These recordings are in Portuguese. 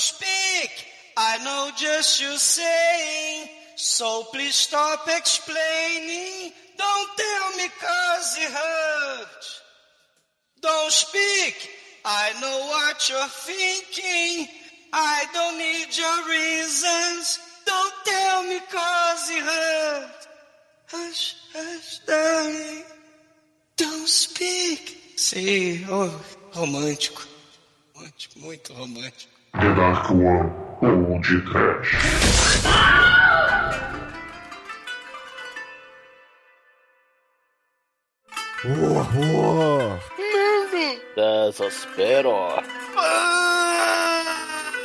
speak. I know just you saying. So please stop explaining. Don't tell me cause it hurt. Don't speak. I know what you're thinking. I don't need your reasons. Don't tell me cause it hurt. Hush, hush, darling. Don't speak. Sim, oh, romântico. Romântico, muito romântico. The Dark One ou de Trash. Horror! Desespero.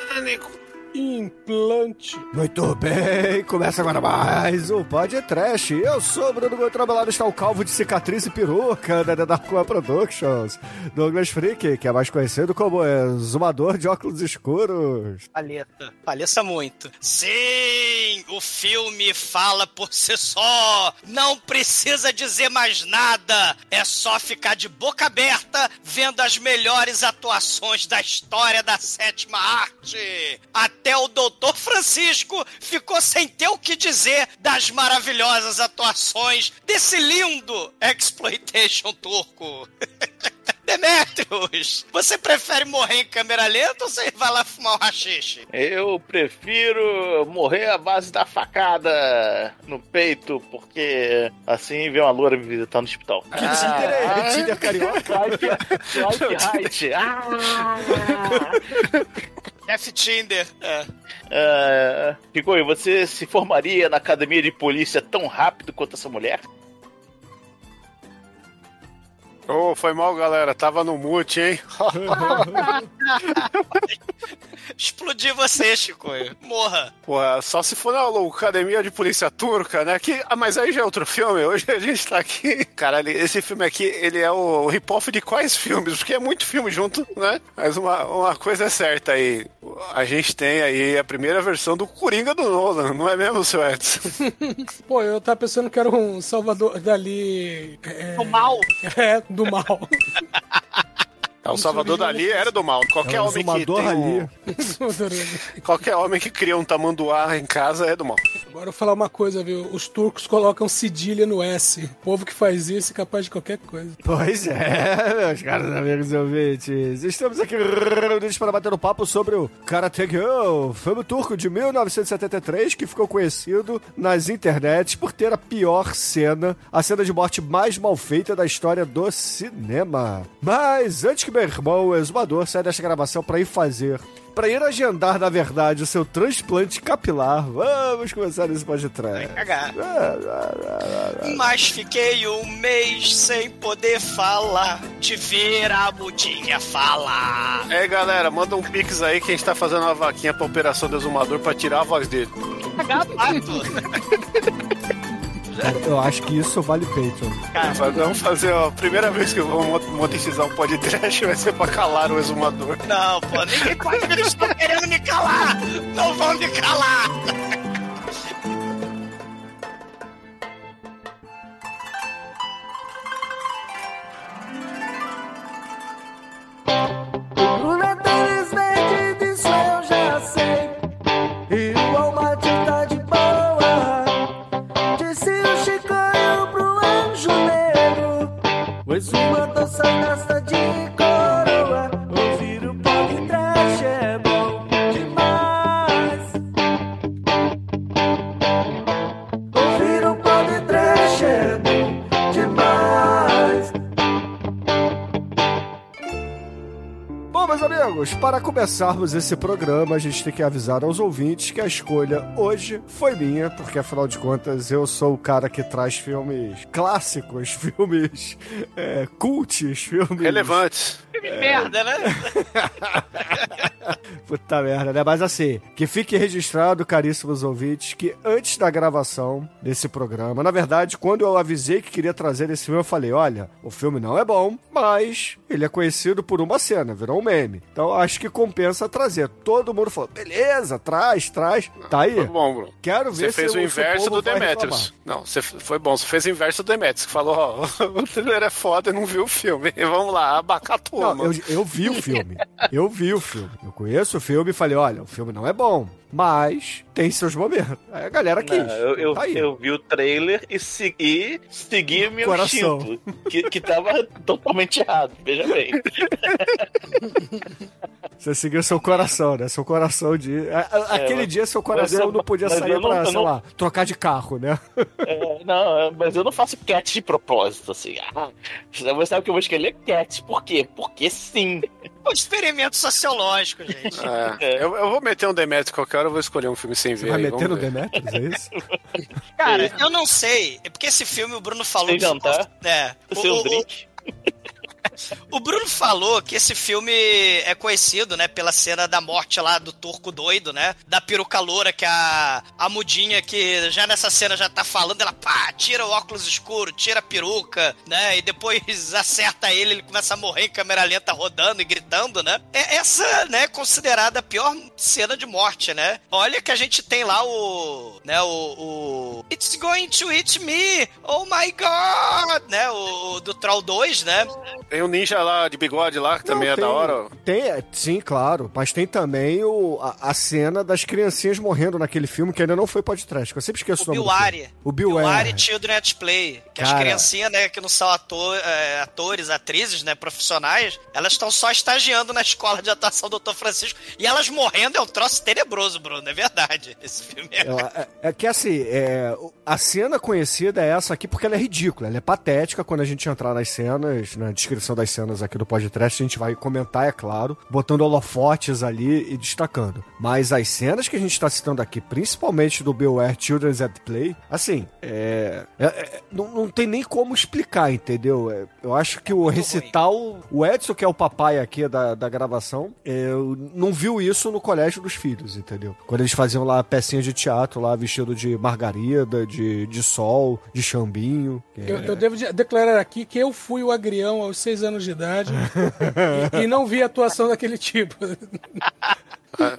Pânico. Implante. Muito bem, começa agora mais um Pod Trash. Eu sou o Bruno Gotrão, ao lado está o calvo de cicatriz e peruca da One Productions. Douglas Freak, que é mais conhecido como exumador de óculos escuros. Paleta. Paleta muito. Sim, o filme fala por si só. Não precisa dizer mais nada. É só ficar de boca aberta vendo as melhores atuações da história da sétima arte. Até o Doutor Francisco ficou sem ter o que dizer das maravilhosas atuações desse lindo exploitation turco. Demetrius, você prefere morrer em câmera lenta ou você vai lá fumar um rachixe? Eu prefiro morrer à base da facada no peito, porque assim vê uma loura me visitar no hospital. Que ah, Tinder carioca? Like height. Ah! F Tinder. É. Uh, você se formaria na academia de polícia tão rápido quanto essa mulher? Oh, foi mal, galera. Tava no mute, hein? Explodi você, Chico. Morra. Pô, só se for na Academia de Polícia Turca, né? Que, ah, mas aí já é outro filme. Hoje a gente tá aqui. Cara, esse filme aqui, ele é o rip-off de quais filmes? Porque é muito filme junto, né? Mas uma, uma coisa é certa aí. A gente tem aí a primeira versão do Coringa do Nolan, não é mesmo, seu Edson? Pô, eu tava pensando que era um Salvador dali. É... O mal. É, do mal. É, o Salvador Dali era do mal. Qualquer é homem que tem um... Qualquer homem que cria um tamanduá em casa é do mal. Agora eu vou falar uma coisa, viu? Os turcos colocam cedilha no S. O povo que faz isso é capaz de qualquer coisa. Pois é, meus caros amigos e ouvintes. Estamos aqui reunidos para bater um papo sobre o Karate Girl, filme turco de 1973 que ficou conhecido nas internets por ter a pior cena, a cena de morte mais mal feita da história do cinema. Mas antes que meu irmão, o exumador, sai desta gravação para ir fazer para ir agendar, na verdade, o seu transplante capilar. Vamos começar esse podcast. Cagar. Mas fiquei um mês sem poder falar, de ver a mudinha falar. É, galera, manda um pix aí que a gente tá fazendo uma vaquinha pra operação do exumador pra tirar a voz dele. Eu acho que isso vale Patreon. Cara, vamos fazer a primeira vez que eu vou monetizar um podcast vai ser pra calar o exumador. Não, pô, ninguém pode eles estão querendo me calar! Não vão me calar! Começarmos esse programa, a gente tem que avisar aos ouvintes que a escolha hoje foi minha, porque afinal de contas eu sou o cara que traz filmes clássicos, filmes é, cults, filmes. Relevantes. Que merda, né? Puta merda, né? Mas assim, que fique registrado, caríssimos ouvintes, que antes da gravação desse programa, na verdade, quando eu avisei que queria trazer esse filme, eu falei: olha, o filme não é bom, mas ele é conhecido por uma cena, virou um meme. Então, acho que compensa trazer. Todo mundo falou, beleza, traz, traz. Tá aí. Foi bom, Bruno. Quero ver Você fez se o se inverso do Demetrius. Não, você foi bom. Você fez o inverso do Demetrius, que falou, ó, o trailer é foda e não viu o filme. Vamos lá, abacatu, Não, mano. eu, eu vi o filme. Eu vi o filme. Eu conheço o filme e falei, olha, o filme não é bom, mas tem seus momentos. Aí a galera quis. Não, eu, eu, Tá aí. eu vi o trailer e segui, segui meu Coração. instinto, que, que tava totalmente errado, veja bem. Você seguiu seu coração, né? Seu coração de. a- a- Aquele mas- dia seu coração eu- não podia sair não- pra, sei não- lá, trocar de carro, né? É, não, mas eu não faço cat de propósito, assim. Ah, você sabe que eu vou escolher cat, por quê? Porque sim. É um experimento sociológico, gente. É, eu, eu vou meter um Demetrius qualquer hora, eu vou escolher um filme sem Você ver. vai aí, meter no. Demetrius, é isso? Cara, eu não sei. É porque esse filme o Bruno falou Sem que. jantar? É. O, Seu o- drink. O Bruno falou que esse filme é conhecido, né, pela cena da morte lá do turco doido, né? Da peruca loura, que a, a mudinha que já nessa cena já tá falando, ela pá, tira o óculos escuro, tira a peruca, né? E depois acerta ele, ele começa a morrer em câmera lenta rodando e gritando, né? É essa, né, considerada a pior cena de morte, né? Olha que a gente tem lá o, né, o, o It's going to eat me! Oh my god! Né, o, o do Troll 2, né? Tem um ninja lá de bigode lá, que também Não, é da tem- hora. Tem, é, sim, claro. Mas tem também o, a, a cena das criancinhas morrendo naquele filme que ainda não foi podcast. que Eu sempre esqueço o, O nome Bill do filme. Ari. O Bill Bill Ari. Ari Children at Play. Que as Cara. criancinhas, né, que não são ator, é, atores, atrizes, né, profissionais, elas estão só estagiando na escola de atuação do Dr. Francisco. E elas morrendo é um troço tenebroso, Bruno. É verdade. Esse filme é. É, é- é que assim, é, a cena conhecida é essa aqui porque ela é ridícula, ela é patética. Quando a gente entrar nas cenas, na descrição das cenas aqui do podcast, a gente vai comentar, é claro, botando holofotes ali e destacando. Mas as cenas que a gente tá citando aqui, principalmente do Beware Children's at Play, assim, é, é- é- não, não tem nem como explicar, entendeu? É, eu acho que o recital, o Edson, que é o papai aqui da, da gravação, é, eu não viu isso no colégio dos filhos, entendeu? Quando eles faziam lá pecinhas de teatro, lá vestido de margarida, de, de sol, de chambinho. É, Eu, eu devo de- declarar aqui que eu fui o agrião aos seis anos de idade e, e não vi atuação daquele tipo.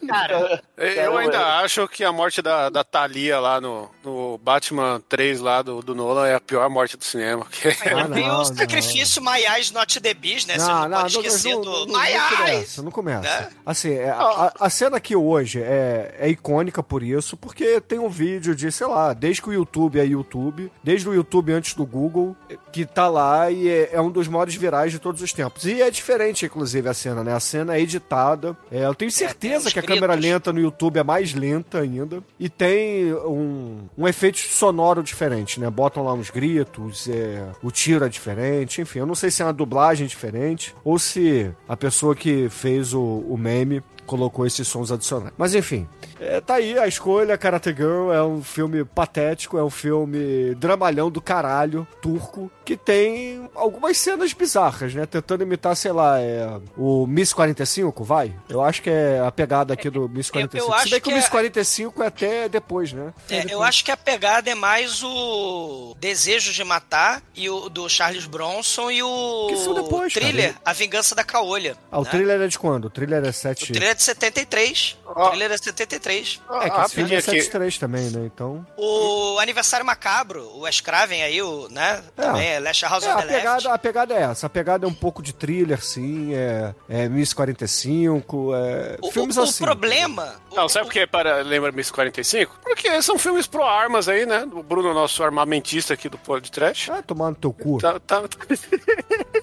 Cara, Eu ainda acho que a morte da, da Thalia lá no, no Batman 3 lá do, do Nolan é a pior morte do cinema. que- Ah, tem não, o sacrifício My Eyes Not The Beast, né? Você não, pode esquecer não, do não, My não Eyes! começa, não começa. né? Assim, é, a, a- a cena aqui hoje é, é icônica por isso, porque tem um vídeo de, sei lá, desde que o YouTube é YouTube, desde o YouTube antes do Google, que tá lá e é, é um dos maiores virais de todos os tempos. E é diferente, inclusive, a cena, né? A cena é editada. É, eu tenho certeza os que a câmera lenta no YouTube é mais lenta ainda. E tem um, um efeito sonoro diferente, né? Botam lá uns gritos, é, o tiro é diferente, enfim. Eu não sei se é uma dublagem diferente ou se a pessoa que fez o, o meme colocou esses sons adicionais. Mas enfim, é, tá aí a escolha. Karate Girl é um filme patético, é um filme dramalhão do caralho, turco, que tem algumas cenas bizarras, né? Tentando imitar, sei lá, é, o Miss 45, vai? Eu acho que é a pegada aqui do Miss 45. eu Se bem acho que o que Miss é- 45 é até depois, né? É, eu acho que a pegada é mais o Desejo de Matar e o do Charles Bronson e o Que são depois, Thriller, cara. A Vingança da Caolha. Ah, o né? thriller é de quando? O thriller é O 7... thriller é de 73. O Ó. thriller é de 73. É, que esse filme é rapidinho aqui. 73 também, né? Então... O Aniversário Macabro, o Wes Craven aí, o, né? Também é Last House É, a the Left. pegada, a pegada é essa. A pegada é um pouco de thriller, sim. É, é Miss 45, é... O, filmes o- o assim. problema... Não, o- sabe por que para lembra Miss 45? Porque são filmes pro armas aí, né? O Bruno, nosso armamentista aqui do Pô de Trash. Ah, tomar no teu cu. Tá, tá,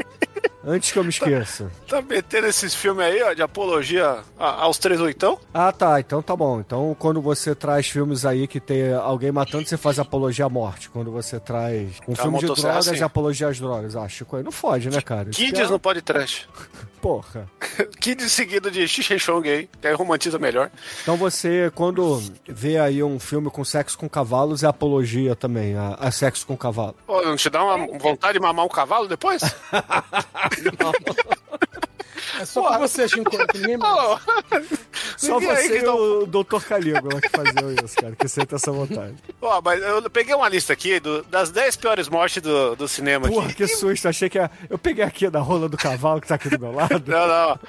Antes que eu me esqueça. tá metendo esses filmes aí, ó, de apologia aos três oitão. Ah, tá. Então tá bom. Então quando você traz filmes aí que tem alguém matando, você faz apologia à morte. Quando você traz um A filme de drogas sim. e apologia às drogas. Ah, Chico, aí não fode, né, cara? Kids é- no Pode Trash. Porra. Kids seguido de Xixi aí, que aí romantiza melhor. Então você, quando vê aí um filme com sexo com cavalos, é apologia também, a, a sexo com cavalo. Pô, não te dá uma vontade de mamar um cavalo depois? Não. É só pra você, Shinko, que ninguém mais. Só Ninguém você que e o Dr. Calígula que faziam isso, cara, que senta essa vontade. Ó, mas eu peguei uma lista aqui do- das 10 piores mortes do, do cinema Porra, aqui. que susto, achei que ia... Eu peguei aqui da rola do cavalo que tá aqui do meu lado. Não, não.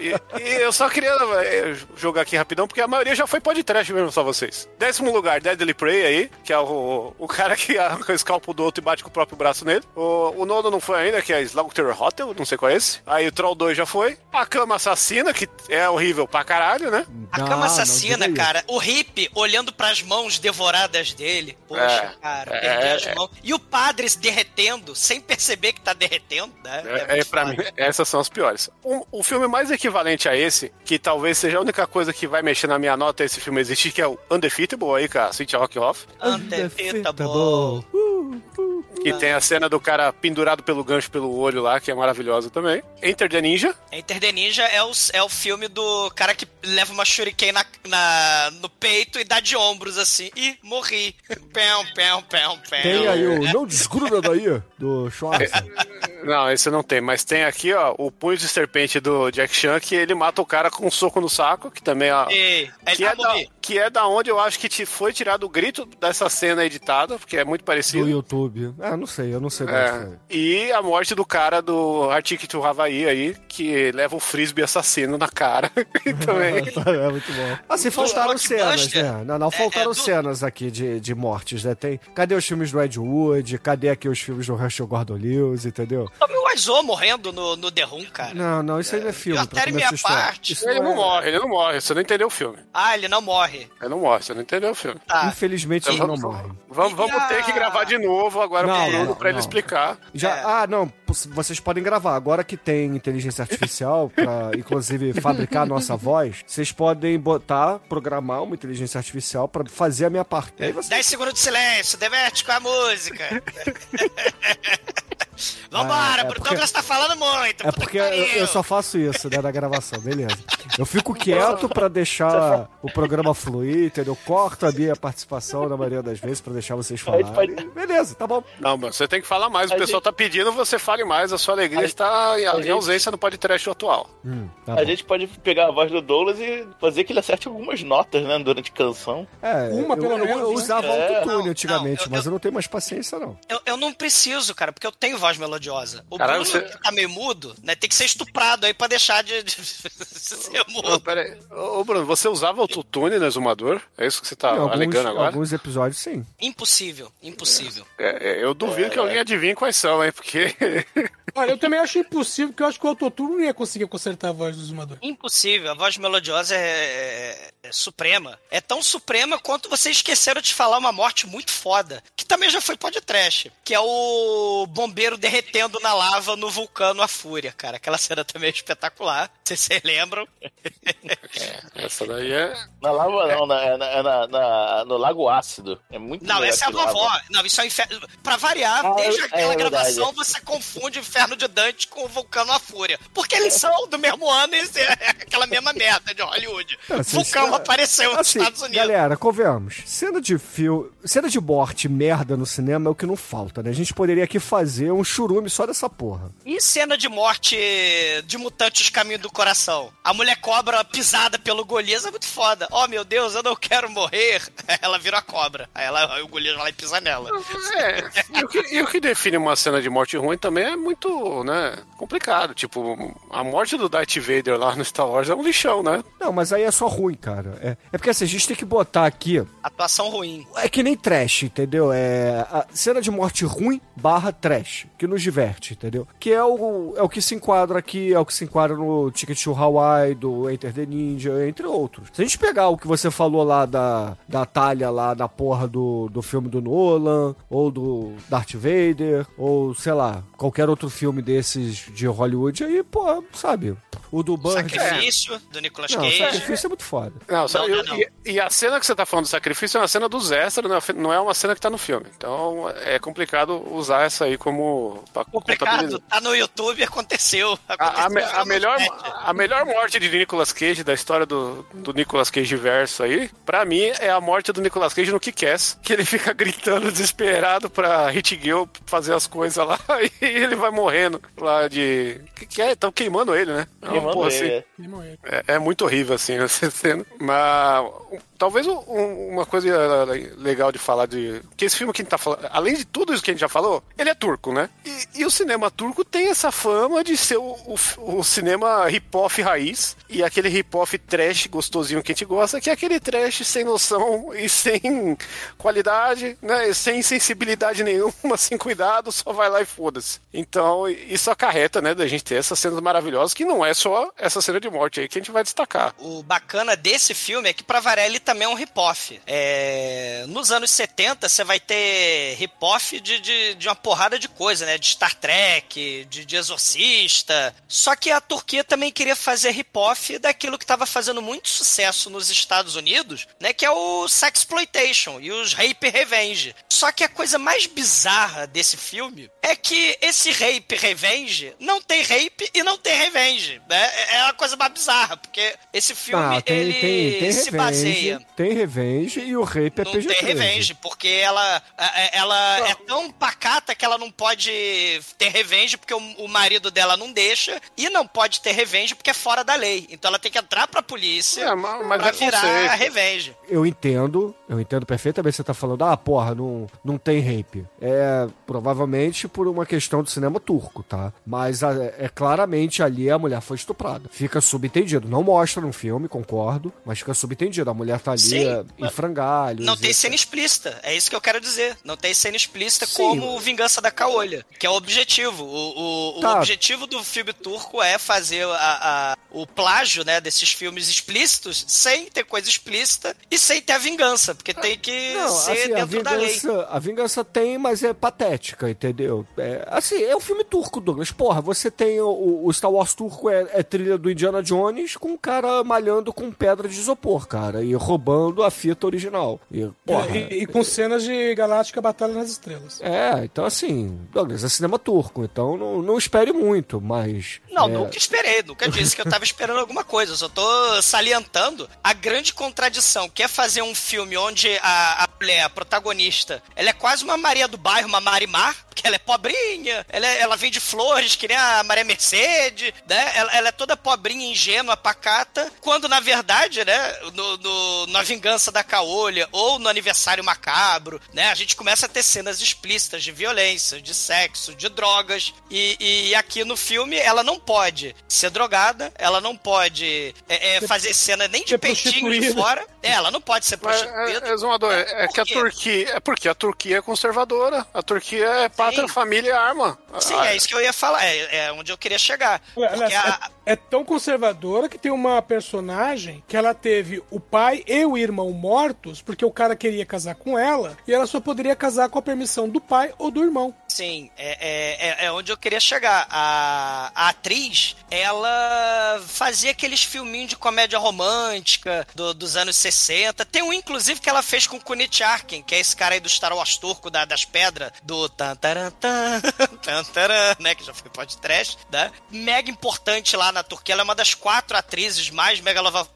E, e eu só queria eh, jogar aqui rapidão, porque a maioria já foi podcast mesmo, só vocês. Décimo lugar, Deadly Prey aí, que é o, o cara que arranca o escalpo do outro e bate com o próprio braço nele. O, o nono não foi ainda, que é Slaughter Hotel, não sei qual é esse. Aí o Troll 2 já foi. A Cama Assassina, que é horrível pra caralho, né? A Não, cama não assassina, cara. O hippie olhando pras mãos devoradas dele. Poxa, É, cara, é, perder é, as é. mãos. E o padre se derretendo, sem perceber que tá derretendo, né? É, é, muito pra mim, essas são as piores. O, o filme mais equivalente a esse, que talvez seja a única coisa que vai mexer na minha nota esse filme existir, que é o Undefeatable aí, com a Cynthia Rockhoff. Undefeatable. Que tem a cena do cara pendurado pelo gancho pelo olho lá, que é maravilhosa também. Enter the Ninja. Enter the Ninja é o, é o filme do cara que leva uma shuriken na, na- no peito e dá de ombros assim. Ih, morri. Pão, pão, pão, pão. Tem aí o É, Não Desgruda Daí, do Schwarzenegger. Não, esse não tem, mas tem aqui, ó, o Punho de Serpente do Jack Chan, que ele mata o cara com um soco no saco, que também é. e- Que é, da, que é da onde eu acho que te foi tirado o grito dessa cena editada, porque é muito do parecido. YouTube. Ah, não sei, eu não sei É. E a morte do cara do Arctic to Hawaii aí, que leva o frisbee assassino na cara. também. É muito bom. Assim, faltaram cenas, né? Não, não, É, faltaram é do- cenas aqui de, de mortes, né? Tem, cadê os filmes do Ed Wood? Cadê aqui os filmes do Herschel Gordon Lewis, entendeu? Tommy Wiseau morrendo no, no The Room, cara. Não, não, isso aí não é filme. Eu pra minha parte. Isso Ele não é- morre, ele não morre, você não entendeu o filme. Ah, ele não morre. Ele não morre, você não entendeu o filme. Tá. Infelizmente ele não morre. Vamos, vamos a- ter que gravar de novo agora Não, Bruno não, pra ele não. explicar. Já, É. Ah, não, vocês podem gravar. Agora que tem inteligência artificial pra, inclusive, fabricar a nossa voz, vocês podem botar, programar uma inteligência artificial pra fazer a minha parte. Aí você... 10 segundos de silêncio, diverte com a música. Vambora, Ah, é porque- Douglas tá falando muito. É porque que eu, eu só faço isso, né, na gravação, beleza. Eu fico quieto pra deixar o programa fluir, entendeu? Corto a minha participação na maioria das vezes pra deixar vocês falarem. pode- Beleza, tá bom. Não, mano, você tem que falar mais. O A pessoal gente- tá pedindo, você fale mais. A sua alegria A- está em, a em gente- ausência no podcast atual. Hum, tá A bom. gente pode pegar a voz do Douglas e fazer que ele acerte algumas notas, né, durante a canção. É, Uma, eu, pelo eu, menos, eu né? usava É, autotune antigamente, não, eu- mas eu não tenho mais paciência, não. Eu, eu não preciso, cara, porque eu tenho voz melodiosa. O Caralho, Bruno, você- que tá meio mudo, né, tem que ser estuprado aí pra deixar de, de ser Não, mudo. pera aí. Ô, ô, Bruno, você usava autotune no exumador? É isso que você tá Em alguns, alegando agora? alguns episódios, sim. Impossível, impossível. É, é, eu duvido que alguém adivinhe quais são, hein? Porque. Olha, eu também acho impossível, porque eu acho que o autotune não ia conseguir consertar a voz do zumador. Impossível. A voz melodiosa é, é suprema. É tão suprema quanto vocês esqueceram de falar uma morte muito foda, que também já foi podcast, que é o bombeiro derretendo na lava no vulcano A Fúria, cara. Aquela cena também é espetacular. Se vocês lembram. Essa daí é. Na lava, não, na, é na, é na- na- no Lago Ácido. É muito Não, essa é a lava. vovó. Não, isso é o inferno. Pra variar, Ah, desde é- aquela é gravação, você confunde o inferno de Dante com o vulcano A Fúria. Porque eles são do mesmo ano e é aquela mesma merda de Hollywood. Não, assim, vulcão isso é- apareceu nos Assim, Estados Unidos. galera, convenhamos. Cena de filme, cena de morte, merda no cinema é o que não falta, né? A gente poderia aqui fazer um churume só dessa porra. E cena de morte de mutantes caminho do coração? A mulher cobra pisada pelo Golias é muito foda. Oh meu Deus, eu não quero morrer. Ela vira a cobra. Aí, ela, o Golias vai lá e pisa nela. É, e o, que, e o que define uma cena de morte ruim também é muito, né, complicado. Tipo, a morte do Darth Vader lá no Star Wars é um lixão, né? Não, mas aí é só ruim, cara. É, é porque assim, a gente tem que botar aqui. Atuação ruim. É que nem trash, entendeu? É a cena de morte ruim barra trash, que nos diverte, entendeu? Que é o, é o que se enquadra aqui, é o que se enquadra no Ticket to Hawaii, do Enter the Ninja, entre outros. Se a gente pegar o que você falou lá da, da talha lá da porra do, do filme do Nolan, ou do Darth Vader, ou sei lá, qualquer outro filme desses de Hollywood, aí, pô, sabe? O do Bird. Sacrifício do Nicolas Não, Cage. sacrifício é muito foda. Não, Não, eu- não, não. E, e a cena que você tá falando do sacrifício é uma cena dos extras, não é- não é uma cena que tá no filme. Então é complicado usar essa aí como. Pra Complicado, tá no YouTube, aconteceu. A, a aconteceu me- a no melhor, a melhor morte de Nicolas Cage, da história do, do Nicolas Cage verso aí, pra mim é a morte do Nicolas Cage no Kick-Ass, que ele fica gritando desesperado pra Hit Girl fazer as coisas lá e ele vai morrendo lá de... que que é? Estão queimando ele, né? É uma Queimando porra ele, assim. Morreu. É, é muito horrível, assim, essa cena. Mas talvez um- um- uma coisa legal de falar de. Que esse filme que a gente tá falando, além de tudo isso que a gente já falou, ele é turco, né? E, e o cinema turco tem essa fama de ser o, o, o cinema hip-hop raiz e aquele hip-hop trash gostosinho que a gente gosta, que é aquele trash sem noção e sem qualidade, né? E sem sensibilidade nenhuma, sem cuidado, só vai lá e foda-se. Então, isso acarreta, né, da gente ter essas cenas maravilhosas, que não é só essa cena de morte aí que a gente vai destacar. O bacana desse filme é que pra variar ele também é um rip-off. É, Nos anos 70 você vai ter rip-off de, de, de uma porrada de coisa, né? De Star Trek, de, de Exorcista. Só que a Turquia também queria fazer rip-off daquilo que estava fazendo muito sucesso nos Estados Unidos, né? Que é o Sexploitation e os Rape Revenge. Só que a coisa mais bizarra desse filme é que esse Rape Revenge não tem rape e não tem revenge, né? É é uma coisa mais bizarra, porque esse filme, Ah, tem, ele tem, tem se revenge, baseia... tem revenge e o rape é Não PG-13. tem revenge, porque ela, é- ela é tão pacata que ela não pode ter revenge porque o, o marido dela não deixa e não pode ter revenge porque é fora da lei. Então ela tem que entrar pra polícia É, mas- mas pra é virar conceito. a revenge. Eu entendo, eu entendo perfeitamente você tá falando, ah, porra, não, não tem rape. É provavelmente por uma questão do cinema turco, tá? Mas a- é claramente ali a mulher foi estuprada. Fica subentendido. Não mostra no filme, concordo, mas fica subentendido. A mulher tá ali Sim, em frangalhos. Não tem cena explícita, é isso que eu quero dizer. Não tem cena explícita Sim. como Vingança da Caolha, que é o objetivo. O, o- o Tá. objetivo do filme turco é fazer a- a- o plágio né, desses filmes explícitos sem ter coisa explícita e sem ter a vingança, porque tem que Não, ser assim, a dentro da lei. vingança, a vingança tem, mas é patética, entendeu? É, assim, é um filme turco, Douglas. Porra, você tem o, o Star Wars turco, é, é trilha do Indiana Jones com um cara malhando com pedra de isopor, cara, e roubando a fita original. E, porra, E, e com cenas de Galáctica Batalha nas Estrelas. é, então assim, Douglas, é cinema turco, então não, não espere muito, mas... Não, é, nunca esperei, nunca disse que eu tava esperando alguma coisa. Eu só tô salientando a grande contradição, que é fazer um filme onde a, a mulher, a protagonista, ela é quase uma Maria do bairro, uma Marimar, porque ela é pobrinha, ela, é- ela vende flores, que nem a Maria Mercedes, né? Ela, ela é toda pobrinha, ingênua, pacata, quando na verdade, né, no, no- na Vingança da Caolha ou no Aniversário Macabro, né, a gente começa a ter cenas explícitas de violência, de sexo, de drogas, e, e aqui no filme ela não pode ser drogada, ela não pode é, é, fazer cena nem de peitinho de fora, é, ela não pode ser Mas, prostituída. é, Exumador, é, é Por que a? Turquia. É porque a Turquia é conservadora. A Turquia é Sim. família arma. Sim, Ah, é isso que eu ia falar, é, é onde eu queria chegar. Porque a, é, é tão conservadora que tem uma personagem que ela teve o pai e o irmão mortos porque o cara queria casar com ela e ela só poderia casar com a permissão do pai ou do irmão. Sim, é, é, é- é onde eu queria chegar. A, a atriz, ela fazia aqueles filminhos de comédia romântica do- dos anos 60. Tem um, inclusive, que ela fez com Kunit Arkin, que é esse cara aí do Star Wars turco, da- das pedras, do tan taran, tan, tan, né, que já foi podcast, né? Mega importante lá na Turquia. Ela é uma das quatro atrizes mais megalova,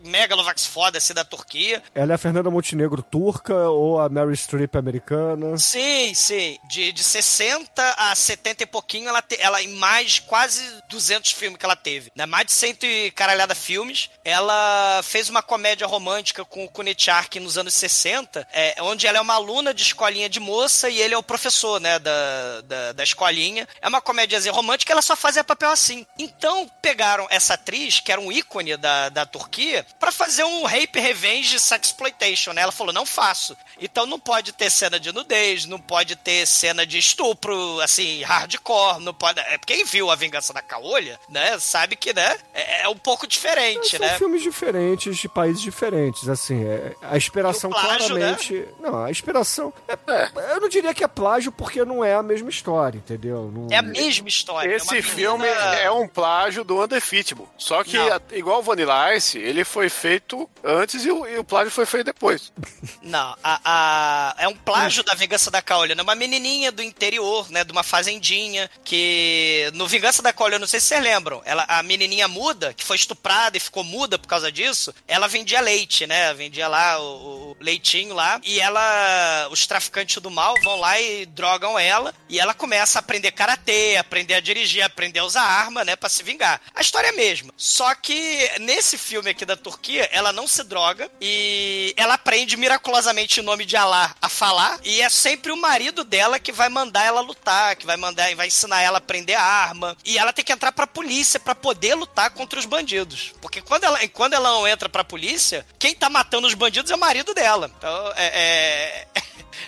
megalovax foda assim, da Turquia. Ela é a Fernanda Montenegro turca ou a Mary Streep americana? Sim, sim. De, de 60 a 70 e pouquinho, ela, te- ela em mais quase 200 filmes que ela teve. Né? Mais de 100 e caralhada filmes. Ela fez uma comédia romântica com o Kunitchark nos anos 60, é, onde ela é uma aluna de escolinha de moça e ele é o professor, né, da, da, da escolinha. É uma comédiazinha romântica, ela só fazia papel assim. Então, pegaram essa atriz, que era um ícone da, da Turquia, pra fazer um rape revenge sexploitation, né? Ela falou, não faço. Então não pode ter cena de nudez, não pode ter cena de estupro, assim, hardcore, não pode... É, quem viu A Vingança da Caolha, né, sabe que, né, é, é um pouco diferente, São né? filmes diferentes, de países diferentes, assim, é, a inspiração plágio, claramente... Não, a inspiração... é- eu não diria que é plágio, porque não é a mesma história, entendeu? Não- É a mesma história. é Esse menina- filme é um plágio do Undefeatable. Só que, a- igual o Vanilla Ice, ele foi feito antes e o, e o plágio foi feito depois. Não, a, a- é um plágio da Vingança da Caolina. Uma menininha do interior, né, de uma fazendinha, que no Vingança da Caolina, não sei se vocês lembram, ela, a menininha muda, que foi estuprada e ficou muda por causa disso, ela vendia leite, né, vendia lá o, o leitinho lá, e ela, os traficantes do mal vão lá e drogam ela, e ela começa aprender karatê, aprender a dirigir, aprender a usar arma, né, pra se vingar. A história é a mesma. Só que nesse filme aqui da Turquia, ela não se droga e ela aprende miraculosamente o nome de Alá a falar e é sempre o marido dela que vai mandar ela lutar, que vai mandar, vai ensinar ela a aprender a arma e ela tem que entrar pra polícia pra poder lutar contra os bandidos. Porque quando ela, quando ela não entra pra polícia, quem tá matando os bandidos é o marido dela. Então, é- é...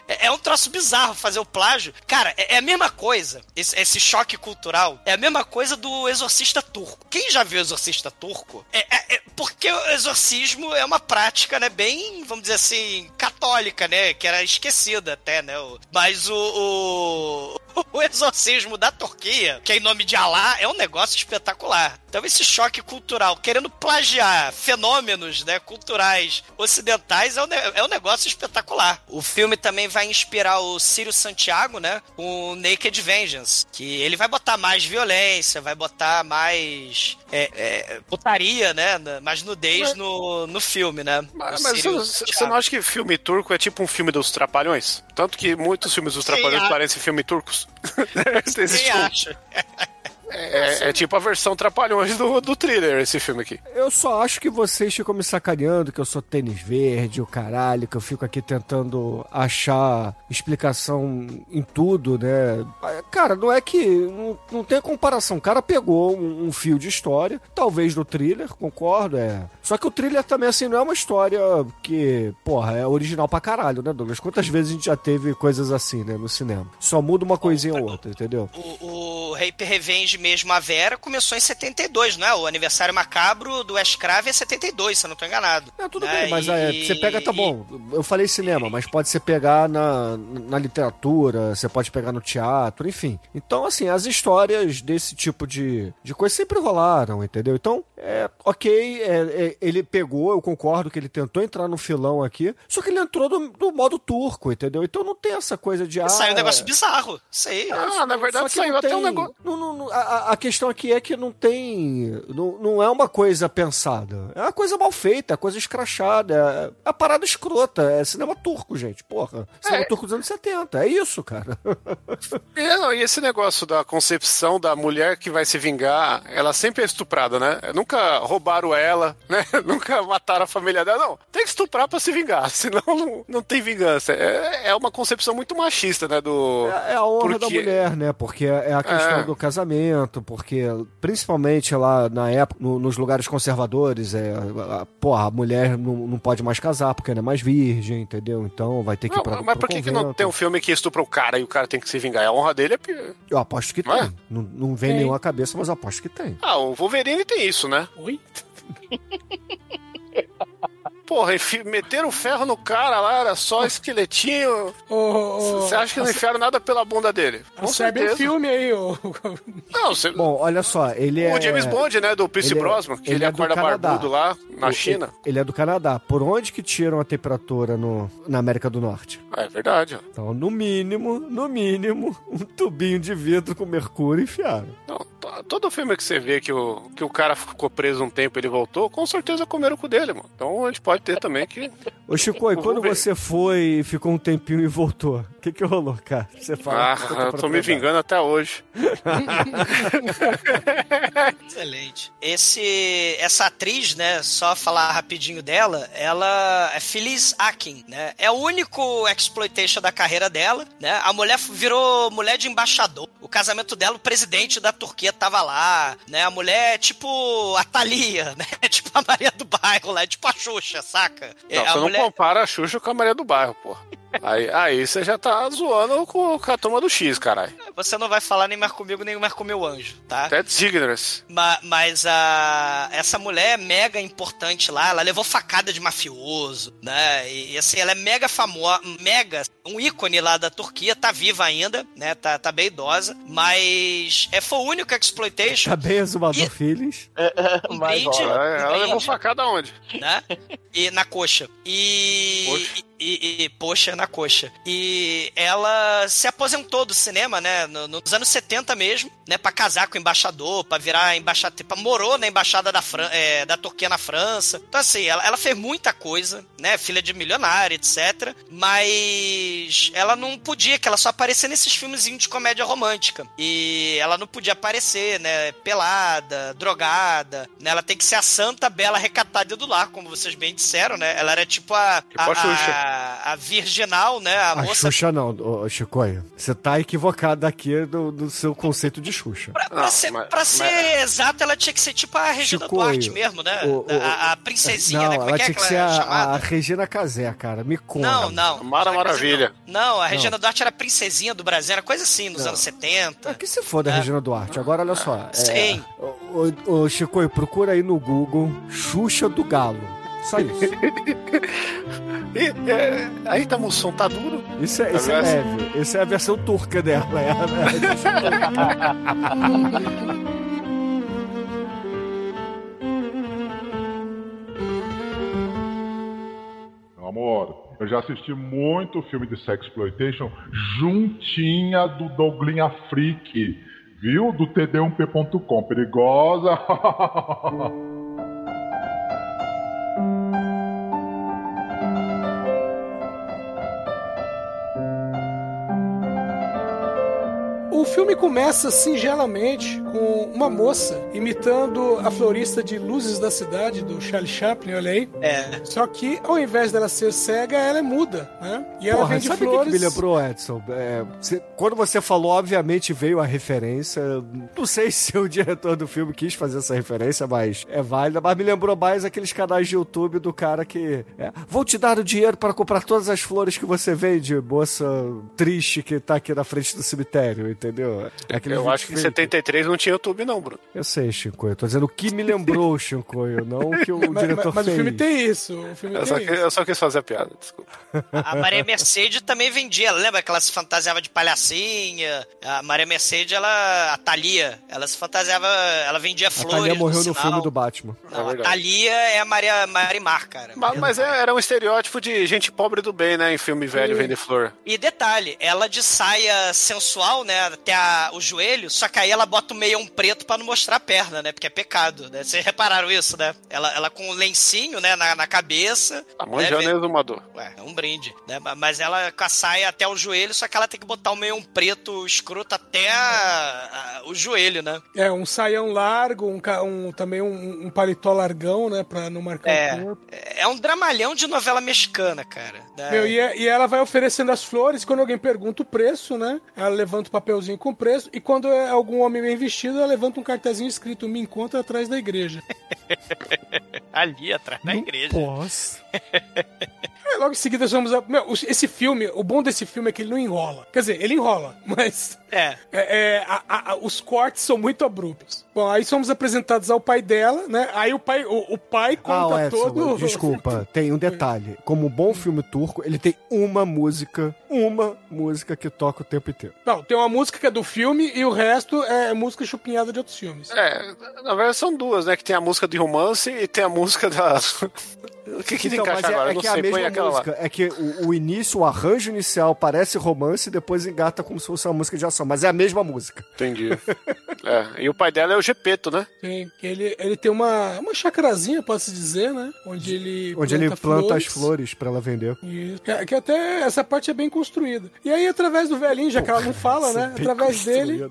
É é um troço bizarro fazer o plágio. Cara, é é a mesma coisa. Esse, esse choque cultural é a mesma coisa do exorcista turco. Quem já viu exorcista turco? É, é- é- porque o exorcismo é uma prática, né? Bem, vamos dizer assim, católica, né? Que era esquecida até, né? Mas o, o, o exorcismo da Turquia, que é em nome de Alá, é um negócio espetacular. Então esse choque cultural, querendo plagiar fenômenos, né, culturais ocidentais, é um, é um negócio espetacular. O filme também vai inspirar o Círio Santiago, né, com Naked Vengeance, que ele vai botar mais violência, vai botar mais é, é, putaria, né, mais nudez no, no filme, né. Mas, mas você, não acha que filme turco é tipo um filme dos Trapalhões? Tanto que muitos filmes dos Sim, Trapalhões parecem filme turcos. Quem um- acha? É, é tipo a versão Trapalhões do, do thriller, esse filme aqui. Eu só acho que vocês ficam me sacaneando que eu sou tênis verde, o caralho, que eu fico aqui tentando achar explicação em tudo, né? Cara, não é que. Não, não tem comparação. O cara pegou um, um fio de história, talvez do thriller, concordo, é. Só que o thriller também, assim, não é uma história que, porra, é original pra caralho, né, Douglas? Quantas vezes a gente já teve coisas assim, né, no cinema? Só muda uma coisinha ou outra, entendeu? O, o Rape Revenge mesmo, a Vera, começou em 72, não é? O aniversário macabro do Wes Craven é 72, se eu não tô enganado. É, tudo né? bem, mas é, você pega, tá bom. Eu falei cinema, mas pode ser pegar na, na literatura, você pode pegar no teatro, enfim. Então, assim, as histórias desse tipo de, de coisa sempre rolaram, entendeu? Então, é ok, é, é, ele pegou, eu concordo que ele tentou entrar no filão aqui, só que ele entrou do, do modo turco, entendeu? Então não tem essa coisa de. Ah, Saiu um negócio bizarro, sei. Ah, na verdade saiu até tem- um negócio. não- não- não- a- a, a questão aqui é que não tem. Não, não é uma coisa pensada. É uma coisa mal feita, é coisa escrachada. É, é a parada escrota. É cinema turco, gente. Porra. Cinema É. turco dos anos 70. É isso, cara. É, não, e esse negócio da concepção da mulher que vai se vingar, ela sempre é estuprada, né? Nunca roubaram ela, né? Nunca mataram a família dela. Não, tem que estuprar pra se vingar, senão não, não tem vingança. É, é uma concepção muito machista, né? Do... É, é a honra da Porque- mulher, né? Porque é a questão É. do casamento, porque principalmente lá na época, no- nos lugares conservadores, é, a, a- porra, a mulher não, não pode mais casar porque ela é mais virgem, entendeu? Então vai ter que ir Não, pra, mas por que, que não tem um filme que estupra o cara e o cara tem que se vingar? A honra dele é. Eu aposto que Não é? tem. Não, não vem Tem. nenhuma cabeça, mas eu aposto que tem. Ah, o Wolverine tem isso, né? Oi? Porra, meteram o ferro no cara lá, era só esqueletinho. Você acha que não enfiaram nada pela bunda dele? Com um certeza. filme aí, ô. Não, você... Bom, olha só, ele é. O James Bond, né, do Pierce é- Brosnan, que ele ele, é do acorda Canadá. barbudo lá na o- China. Ele, ele é do Canadá. Por onde que tiram a temperatura no, na América do Norte? É verdade, ó. Então, no mínimo, no mínimo, um tubinho de vidro com mercúrio enfiaram. Não, todo filme que você vê que o, que o cara ficou preso um tempo e ele voltou, com certeza comeram com dele, mano. Então a gente pode ter também que. Ô, Chico, e quando ver. você foi, ficou um tempinho e voltou, o que que rolou, cara? Você fala. Ah, eu tô me vingando até hoje. Excelente. Esse, essa atriz, né, só falar rapidinho dela, ela é Phyllis Akin, né? É o único exploitation da carreira dela, né? A mulher virou mulher de embaixador. O casamento dela, o presidente da Turquia tava lá, né? A mulher é tipo a Thalia, né? Tipo a Maria do Bairro lá, é tipo a Xuxa, saca? É, Não, a você mulher... não compara a Xuxa com a Maria do Bairro, porra. Aí, aí você já tá zoando com, com a turma do X, caralho. Você não vai falar nem mais comigo, nem mais com meu anjo, tá? That's ignorance. Ma- mas a essa mulher é mega importante lá, ela levou facada de mafioso, né? E, e, assim, ela é mega famosa, mega, um ícone lá da Turquia, tá viva ainda, né? Tá, tá bem idosa, mas é, foi o único exploitation, Tá bem exumador E- Feelings. um Mas, brinde, ó, Ela, um ela levou facada aonde? né? E na coxa. E, Poxa. E, e- poxa, na coxa. E ela se aposentou do cinema, né? no- nos anos 70 mesmo, né? Pra casar com o embaixador, pra virar embaixador. Pra, morou na embaixada da, Fran é, da Turquia na França. Então, assim, ela, ela fez muita coisa, né? Filha de milionário, etc. Mas ela não podia, que ela só aparecia nesses filmezinhos de comédia romântica. E ela não podia aparecer, né? Pelada, drogada, né? Ela tem que ser a santa, bela, recatada do lar, como vocês bem disseram, né? Ela era tipo a, Tipo a Xuxa. a, a virginal, né? A, A moça Xuxa não, Chicoio. Você tá equivocado aqui do, do seu conceito de Xuxa. Pra, pra Não, ser, mas- pra ser exato, ela tinha que ser tipo a Regina Chico, Duarte mesmo, né? o- o- a, a princesinha, não, né? Como ela é que é tinha que que ser ela é a, chamada? a Regina Casé, cara. Me conta. Não, não. Mara Maravilha. Não, Não, a Regina Duarte era princesinha do Brasil, era coisa assim, nos Não. anos 70. Ah, que se foda a É. Regina Duarte. Agora, olha só. é, Sim. Ô, ô, ô, Chicoio, procura aí no Google Xuxa do Galo. Só isso. E, é, aí tá, o som tá duro. Isso é, isso é leve. Isso é a versão turca dela. É, a- Meu amor, eu já assisti muito filme de sexploitation juntinha do Douglinha Freak, viu? Do td1p.com. Perigosa. O filme começa singelamente com uma moça imitando a florista de Luzes da Cidade, do Charlie Chaplin, olha aí. É. Só que, ao invés dela ser cega, ela é muda, né? E ela Porra, vende sabe o que que flores. me lembrou, Edson? É, você- quando você falou, obviamente veio a referência. Não sei se o diretor do filme quis fazer essa referência, mas é válida. Mas me lembrou mais aqueles canais de YouTube do cara que. é, Vou te dar o dinheiro para comprar todas as flores que você vende, moça triste que tá aqui na frente do cemitério, entendeu? É aquele Eu acho que em feito. 73 não tinha YouTube, não, Bruno. Eu sei, Chico. Eu tô dizendo o que me lembrou, Chico. Não o que o Mas, diretor mas- mas o fez. filme tem isso. O filme Eu tem só, isso. que- eu só quis fazer a piada, desculpa. A Maria Mercedes também vendia, lembra que ela se fantasiava de palhacinha? A Maria Mercedes, ela. A Thalia, ela se fantasiava. Ela vendia A flores. Thalia morreu no sinal. filme do Batman. Não, É a. Thalia é a Maria Marimar, cara. Mas, mas é- era um estereótipo de gente pobre do bem, né? Em filme velho vender flor. E detalhe, ela de saia sensual, né, até a- o joelho, só que aí ela bota o meião preto pra não mostrar a perna, né, porque é pecado, né? Vocês repararam isso, né? Ela, ela com um lencinho, né, na, na cabeça. Tá né, manjando vê- é exumador. Ué, é um brinde, né? Mas ela com a saia até o joelho, só que ela tem que botar o meião preto escroto até a- a- o joelho, né? É, um saião largo, um, um- também um, um paletó largão, né? Pra não marcar É. o corpo. É um dramalhão de novela mexicana, cara. né? Meu, e, é- e ela vai oferecendo as flores, quando alguém pergunta o preço, né? Ela levanta o papelzinho com preço, e quando é algum homem bem vestido, ela levanta um cartazinho escrito Me encontra atrás da igreja. Ali atrás da igreja. Posso. Aí, logo em seguida, vamos a... Meu, esse filme, o bom desse filme é que ele não enrola. Quer dizer, ele enrola, mas É. é, é, a- a- a- os cortes são muito abruptos. Bom, aí somos apresentados ao pai dela, né? Aí o pai, o, o pai Ah, conta o Edson, todo. desculpa, tem um detalhe. Como um bom filme turco, ele tem uma música, uma música que toca o tempo inteiro. Não, tem uma música que é do filme e o resto é música chupinhada de outros filmes. É, na verdade são duas, né? Que tem a música de romance e tem a música da. o que, que Então, encaixa é, agora? é Eu não que é a sei, põe mesma aquela lá. música. É que o, o início, o arranjo inicial parece romance e depois engata como se fosse uma música de ação. Mas é a mesma música. Entendi. é, e o pai dela é o Gepeto, né? Tem, que ele, ele tem uma, uma chacrazinha, pode-se dizer, né? Onde ele Onde ele planta as flores pra ela vender. Isso. Que, que até essa parte é bem construída. E aí, através do velhinho, já que ela não fala, né? Bem Através dele.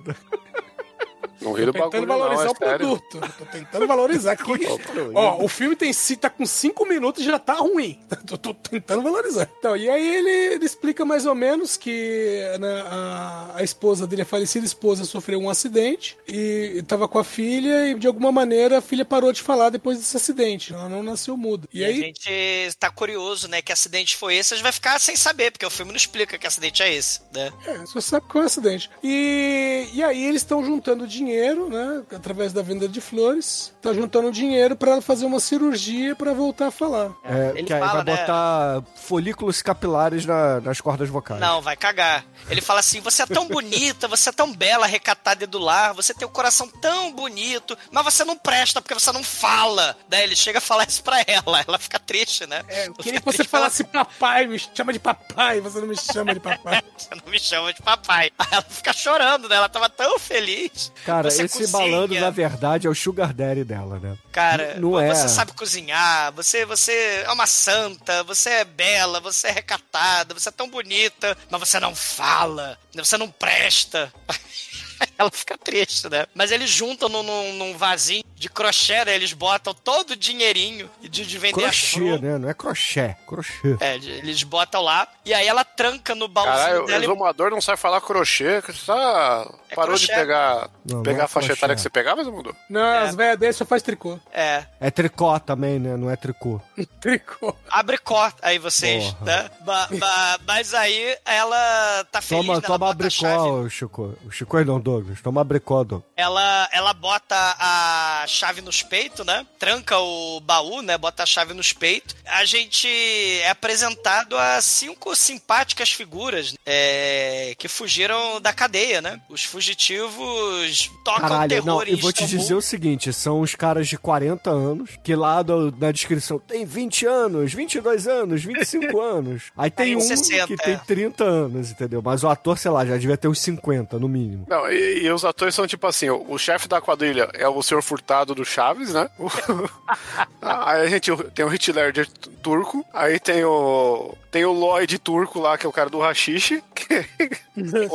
Não ri do Tentando bagulho, não, valorizar é o sério. produto. Tô tentando valorizar aqui. Ó, o filme tem tá com 5 minutos e já tá ruim. Tô, tô tentando valorizar. Então, e aí ele, ele explica mais ou menos que né, a, a esposa dele, a falecida esposa, sofreu um acidente e tava com a filha e de alguma maneira a filha parou de falar depois desse acidente. Ela não nasceu muda. E, E, aí. a gente tá curioso, né? Que acidente foi esse, a gente vai ficar sem saber, porque o filme não explica que acidente é esse, né? É, você sabe que é um acidente. E, e aí eles estão juntando dinheiro, né? Através da venda de flores. Tá juntando dinheiro pra ela fazer uma cirurgia pra voltar a falar. É, Ele que aí fala, vai né? botar folículos capilares na- nas cordas vocais. Não, vai cagar. Ele fala assim: você é tão bonita, você é tão bela, recatada e do lar, você tem o coração tão bonito, mas você não presta porque você não fala. Daí ele chega a falar isso pra ela, ela fica triste, né? É, eu queria que você triste, ela- falasse papai, me chama de papai, você não me chama de papai. Você não me chama de papai. Aí ela fica chorando, né? Ela tava tão feliz. Cara, Você esse cozinha. malandro, na verdade, é o sugar daddy dela, né? Cara, Não é. você sabe cozinhar, você, você é uma santa, você é bela, você é recatada, você é tão bonita, mas você não fala, você não presta. Ela fica triste, né? Mas eles juntam num, num, num vasinho de crochê, né? Eles botam todo o dinheirinho de, de vender Crochê, né? Não é crochê, crochê. É, de- eles botam lá e aí ela tranca no baúzinho Caralho, o dela. e- exumador não sabe falar crochê, que você tá... É parou de crochê. pegar, Não, pegar não é a faixa crochê. etária que você pegava, exumador? Não, as velhas dele só faz tricô. É, É tricô também, né? Não é tricô. Tricô. abre cota aí vocês, Porra. né? Ba- ba- mas aí ela tá feliz, Toma, né? Ela toma abricó, Chico. O Chico não, Douglas. Toma abricó, Douglas. Ela, ela bota a chave nos peitos, né? Tranca o baú, né? Bota a chave nos peitos. A gente é apresentado a cinco simpáticas figuras é, que fugiram da cadeia, né? Os fugitivos tocam Caralho, terror não, em e vou te dizer o seguinte, são os caras de 40 anos, que lá do- na descrição tem 20 anos, 22 anos, 25 anos. Aí tem Aí um 60, que tem é. 30 anos, entendeu? Mas o ator, sei lá, já devia ter uns 50, no mínimo. Não, e, e os atores são tipo assim, o, o chefe da quadrilha é o senhor Furtado do Chaves, né? O- aí a gente tem o Hit Ledger turco, aí tem o tem o Lloyd turco lá, que é o cara do Rachixe, que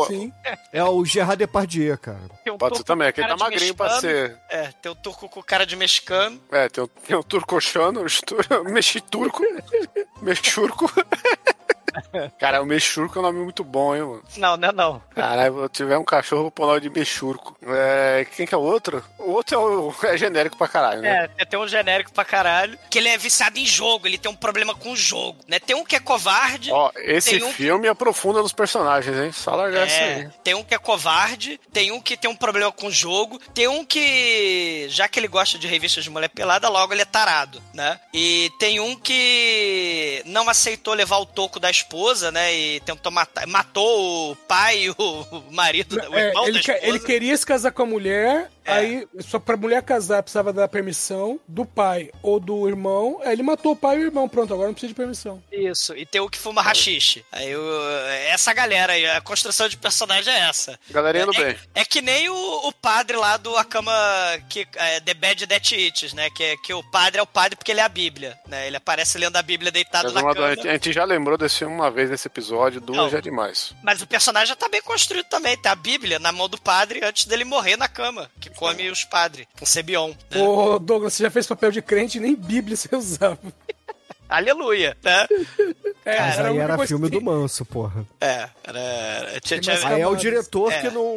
Sim. É o Gerard Depardieu, cara. Tem um pode ser também, com que ele tá de magrinho pra mexicano. ser... É, tem o turco com cara de mexicano. É, tem o, tem o turcochano, mexiturco, mexurco. Cara, o mexurco é um nome muito bom, hein, mano? Não, não é não. Caralho, se tiver um cachorro, vou pôr o nome de mexurco. É, quem que é o outro? O outro é, o, é genérico pra caralho, né? É, tem um genérico pra caralho. Que ele é viciado em jogo, ele tem um problema com o jogo, né? Tem um que é covarde. Ó, esse um que- filme aprofunda nos personagens, hein? Só largar isso aí. É, tem um que é covarde, tem um que tem um problema com o jogo, tem um que, já que ele gosta de revistas de mulher pelada, logo ele é tarado, né? E tem um que não aceitou levar o toco da esposa, né? E tentou matar, matou o pai e o marido, o É, irmão ele, da esposa. ele queria se casar com a mulher, É. aí só pra mulher casar precisava da permissão do pai ou do irmão. Aí ele matou o pai e o irmão. Pronto, agora não precisa de permissão. Isso, e tem o que fuma rachixe. Aí o- essa galera aí, a construção de personagem é essa. Galerinha do é, bem. É, é que nem o, o padre lá do Akama, que, é, The Bad That Eats, né? Que, é- que o padre é o padre porque ele é a Bíblia, né? Ele aparece lendo a Bíblia deitado Mas na uma- cama. a, gente, já lembrou desse filme uma vez nesse episódio, duas Não. já é demais. Mas o personagem já tá bem construído também. Tem a Bíblia na mão do padre antes dele morrer na cama, que come os padres, com Sebion. Né? Ô, Douglas, você já fez papel de crente e nem Bíblia você usava. Aleluia, né? É, Mas a aí era filme que- do Manso, porra. É, era. era- tinha- tinha- Mas Aí é o diretor É. que não,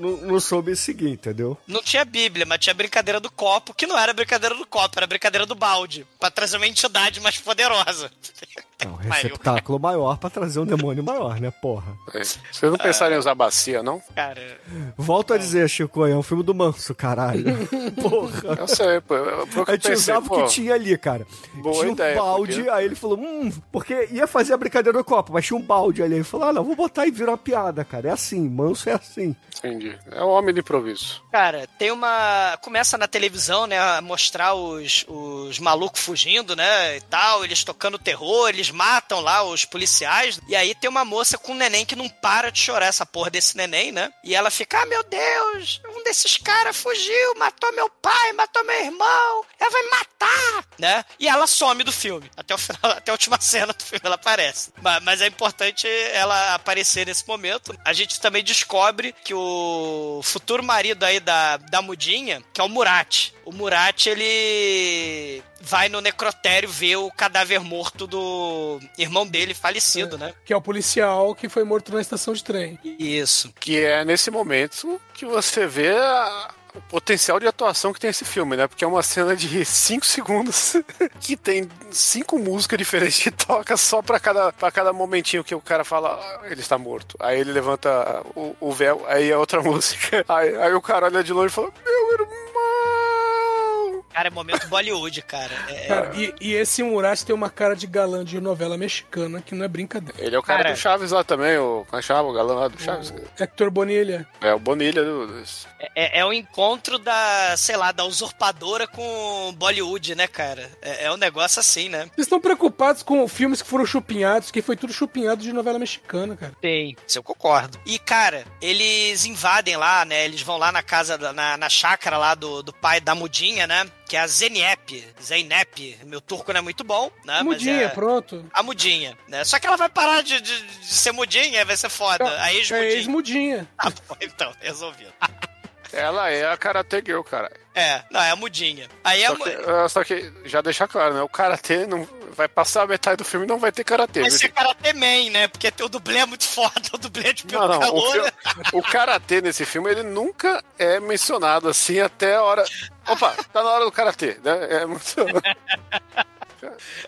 não, não soube seguir, entendeu? Não tinha Bíblia, mas tinha brincadeira do copo, que não era brincadeira do copo, era brincadeira do balde, pra trazer uma entidade mais poderosa. É um receptáculo maior pra trazer um demônio maior, né, porra? É. Vocês não pensaram em usar bacia, não? Cara, Volto a dizer, Chico, é um filme do Manso, caralho. Porra. Eu sei, pô. Eu, eu, A gente pensei, usava o que tinha ali, cara. Boa tinha um ideia, balde, porque- aí ele falou, hum, porque ia fazer a brincadeira do copo, mas tinha um balde ali. Ele falou, ah, não, vou botar e virar uma piada, cara. É assim, manso é assim. Entendi. É o homem de improviso. cara, tem uma. Começa na televisão, né, a mostrar os, os malucos fugindo, né, e tal, eles tocando terror, eles matam lá os policiais, e aí tem uma moça com um neném que não para de chorar essa porra desse neném, né, e ela fica, ah, meu Deus, eu um desses caras fugiu, matou meu pai, matou meu irmão, ela vai matar, né? E ela some do filme. Até o final, até a última cena do filme ela aparece. Mas, mas é importante ela aparecer nesse momento. A gente também descobre que o futuro marido aí da, da Mudinha, que é o Murat. O Murat, ele vai no necrotério ver o cadáver morto do irmão dele falecido, né? Que é o policial que foi morto na estação de trem. Isso. Que é nesse momento que você vê a- o potencial de atuação que tem esse filme, né? Porque é uma cena de 5 segundos que tem cinco músicas diferentes que toca só pra cada, pra cada momentinho que o cara fala, "Ah, ele está morto. Aí ele levanta o, o véu, aí é outra música. Aí, aí o cara olha de longe e fala, meu irmão! Cara, é momento Bollywood, cara. É- Cara, e, e esse Murat tem uma cara de galã de novela mexicana, que não é brincadeira. Ele é o cara, Cara. do Chaves lá também, o, como é o galã lá do Chaves. Hector Bonilha. É o Bonilha do, dos- É, é o encontro da, sei lá, da usurpadora com Bollywood, né, cara? É, é um negócio assim, né? Vocês estão preocupados com filmes que foram chupinhados, que foi tudo chupinhado de novela mexicana, cara. Tem. Isso eu concordo. E, cara, eles invadem lá, né? Eles vão lá na casa, na, na chácara lá do, do pai da Mudinha, né? Que é a Zeniep. Zeynep. Meu turco não é muito bom, né? Mas Mudinha, é pronto. a Mudinha, né? Só que ela vai parar de, de- de ser Mudinha, vai ser foda. A É ex-Mudinha. ex-mudinha. Ah, bom, então, resolvido. Ela é a Karate Girl, cara. É, não, é a Mudinha. Aí a Só mu- que, ah, só que, já deixar claro, né? O Karatê não vai passar a metade do filme e não vai ter Karatê. Vai viu? ser Karate Man, né? Porque o dublê é muito foda, o dublê é de Não, não, o, calor. filme- o Karatê nesse filme, ele nunca é mencionado assim até a hora... Opa, tá na hora do Karatê, né? É muito...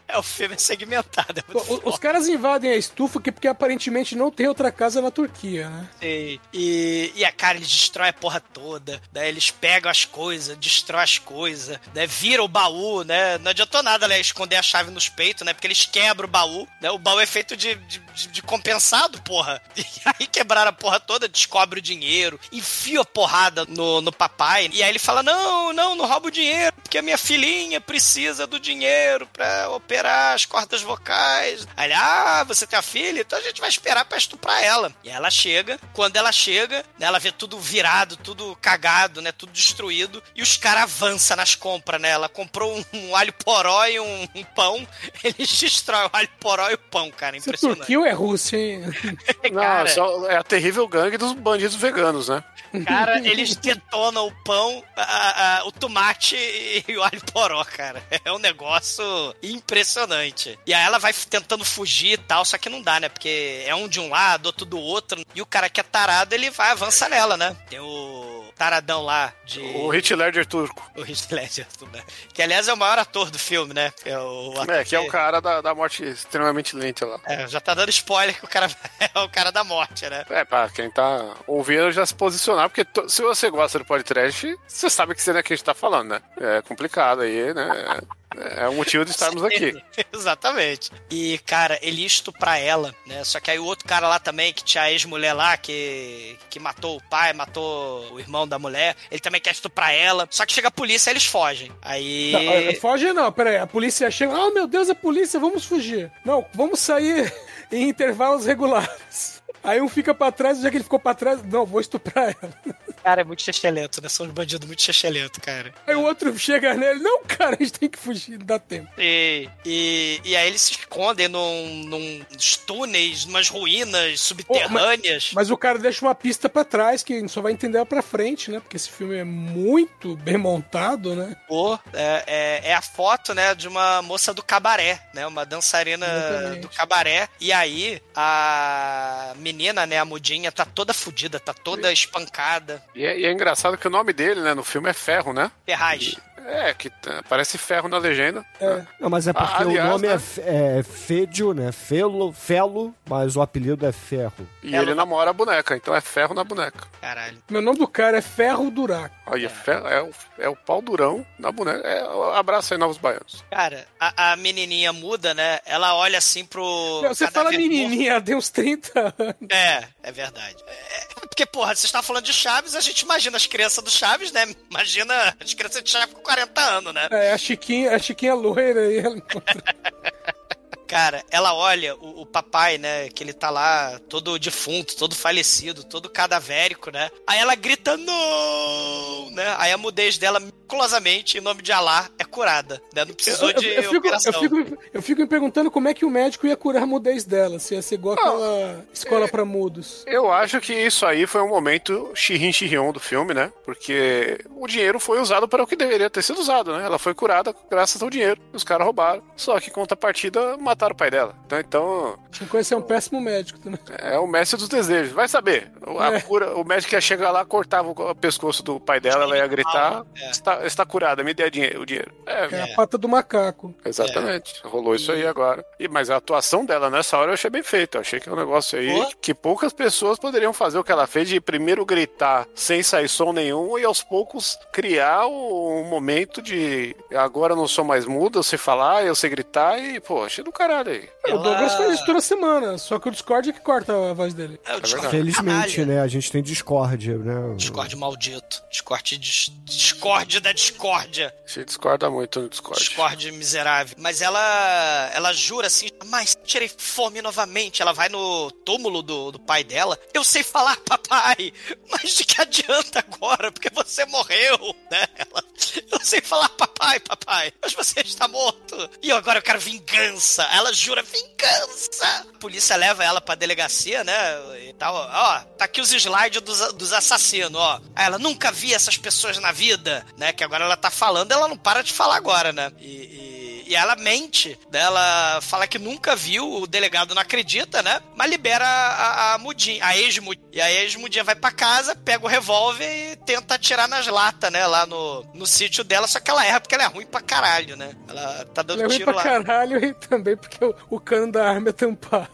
É, o filme é segmentado. É O- Os caras invadem a estufa que- porque aparentemente não tem outra casa na Turquia, né? E, e, e a cara, eles destroem a porra toda. Daí eles pegam as coisas, destroem as coisas, né? Vira o baú, né? Não adiantou nada, né? Esconder a chave nos peitos, né? Porque eles quebram o baú, né? O baú é feito de, de, de- de compensado, porra. E aí quebraram a porra toda, descobre o dinheiro, enfia a porrada no, no papai. E aí ele fala: Não, não, não rouba o dinheiro, porque a minha filhinha precisa do dinheiro pra operar as cordas vocais. Aí ele, ah, você tem a filha? Então a gente vai esperar pra estuprar ela. E ela chega, quando ela chega, né, ela vê tudo virado, tudo cagado, né? Tudo destruído. E os caras avançam nas compras, né? Ela comprou um, um alho poró e um, um pão. Eles destroem o alho poró e o pão, cara. É Impressionante. Turquia ou é Rússia, hein? Não, Cara. só- é a terrível gangue dos bandidos veganos, né? Cara, eles detonam o pão, a- a- o tomate e o alho poró, cara. É um negócio impressionante. E aí ela vai tentando fugir e tal, só que não dá, né? Porque é um de um lado, outro do outro. E o cara que é tarado, ele vai avançar nela, né? Tem o taradão lá de... O Heath Ledger turco. O Heath Ledger, né? Que, aliás, é o maior ator do filme, né? É, o É, que é o cara da, da morte extremamente lenta lá. É, já tá dando spoiler que o cara é o cara da morte, né? É, pra quem tá ouvindo já se posicionar, porque to- se você gosta do podcast, você sabe que cena é que a gente tá falando, né? É complicado aí, né? É, é o motivo de estarmos aqui. Exatamente. E, cara, ele ia estuprar ela, né? Só que aí o outro cara lá também, que tinha a ex-mulher lá, que, que matou o pai, matou o irmão da mulher, ele também quer estuprar ela. Só que chega a polícia eles fogem. Aí. Não, é, foge não, peraí. A polícia chega. Oh, meu Deus, a polícia, vamos fugir. Não, vamos sair em intervalos regulares. Aí um fica pra trás, já que ele ficou pra trás, não, vou estuprar ela. Cara, é muito chechelento, né? São uns bandidos muito chechelento, cara. Aí o outro chega nele, não, cara, a gente tem que fugir, não dá tempo. E, e, e aí eles se escondem num, num nos túneis, umas ruínas subterrâneas. Mas o cara deixa uma pista pra trás que a gente só vai entender ela pra frente, né? Porque esse filme é muito bem montado, né? Pô, é, é, é a foto, né, de uma moça do cabaré, né, uma dançarina Exatamente. do cabaré. E aí, a menina, né, a mudinha, tá toda fodida, tá toda espancada. E é, e é engraçado que o nome dele, né, no filme é Ferro, né? Ferraz. É, que parece ferro na legenda. É. Não, mas é porque Ah, aliás, o nome né? é, é Fédio, né? Felo, Felo, mas o apelido é Ferro. E Ela- ele namora a boneca, então é ferro na boneca. Caralho. Meu nome do cara é Ferro Duraco. Aí é, ferro, é, o, é o pau durão na boneca. É, abraço aí, novos baianos. Cara, a, a menininha muda, né, ela olha assim pro... Você fala menininha, tem uns 30 anos. morto. É, é verdade. É, porque, porra, vocês estavam falando de Chaves, a gente imagina as crianças do Chaves, né, imagina as crianças de Chaves com 40 anos, né? É, a Chiquinha, a Chiquinha loira e ela encontra. Cara, ela olha o, o papai, né? Que ele tá lá todo defunto, todo falecido, todo cadavérico, né? Aí ela grita, não! Né? Aí a mudez dela, miraculosamente, em nome de Alá, é curada. Né? Não precisou de eu, fico, operação. eu, fico, eu fico me perguntando como é que o médico ia curar a mudez dela, se ia ser igual aquela escola pra mudos. Eu acho que isso aí foi um momento Shirin Shirion do filme, né? Porque o dinheiro foi usado para o que deveria ter sido usado, né? Ela foi curada graças ao dinheiro. Os caras roubaram. Só que, contrapartida, mataram o pai dela. Então, então é um péssimo médico também. é o mestre dos desejos. Vai saber. O, a É. cura, o médico ia chegar lá, cortava o pescoço do pai dela, ela ia gritar: É. está, está curada, me dê o dinheiro. É, É a pata do macaco. Exatamente. Rolou isso aí agora. E, mas a atuação dela nessa hora eu achei bem feita. Eu achei que é um negócio aí Boa. que poucas pessoas poderiam fazer o que ela fez de primeiro gritar sem sair som nenhum e aos poucos criar um momento de agora eu não sou mais muda, eu sei falar, eu sei gritar e, pô, achei do caralho aí. O Ela- Douglas faz isso toda semana, só que o Discord é que corta a voz dele. É, o Discord Felizmente, canalha. né? A gente tem Discord, né? Discord maldito. Discord, dis- Discord da discórdia. Você discorda muito no Discord. Discord miserável. Mas ela ela jura assim, mas tirei fome novamente. Ela vai no túmulo do, do pai dela. Eu sei falar, papai, mas de que adianta agora? Porque você morreu, né? Ela, eu sei falar, papai, papai, mas você está morto. E eu agora eu quero vingança. Ela jura vingança. A polícia leva ela pra delegacia, né? E tal. Ó, tá aqui os slides dos, dos assassinos, ó. Ela nunca vi essas pessoas na vida, né? Que agora ela tá falando, ela não para de falar agora, né? E, e, e ela mente, né? Ela fala que nunca viu, o delegado não acredita, né? Mas libera a, a mudinha, a ex-mudinha. E a ex-mudinha vai pra casa, pega o revólver e tenta atirar nas latas, né? Lá no, no sítio dela, só que ela erra porque ela é ruim pra caralho, né? Ela tá dando Ele é ruim tiro pra lá. caralho e também porque o, o cano da arma é tampado.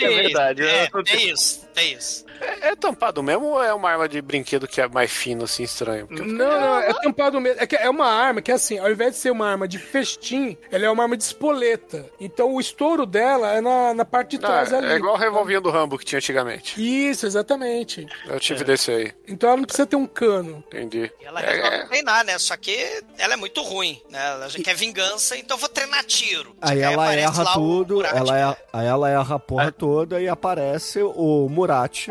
É verdade, É, né? é isso, é isso. É, é tampado mesmo ou é uma arma de brinquedo que é mais fino, assim, estranho? Porque- Não, não, é tampado mesmo. É, que é uma arma que, assim, ao invés de ser uma arma de festim, ela é uma arma de espoleta. Então o estouro dela é na, na parte de Ah, trás ali. é igual o revolvinho do Rambo que tinha antigamente. Isso, exatamente. Eu tive desse aí, Então ela não precisa ter um cano. entendi. E ela É, resolve treinar, né? Só que ela é muito ruim, né? Ela já quer vingança, então eu vou treinar tiro. Aí ela erra tudo, ela né? erra, aí ela erra a porra toda e aparece o Murat.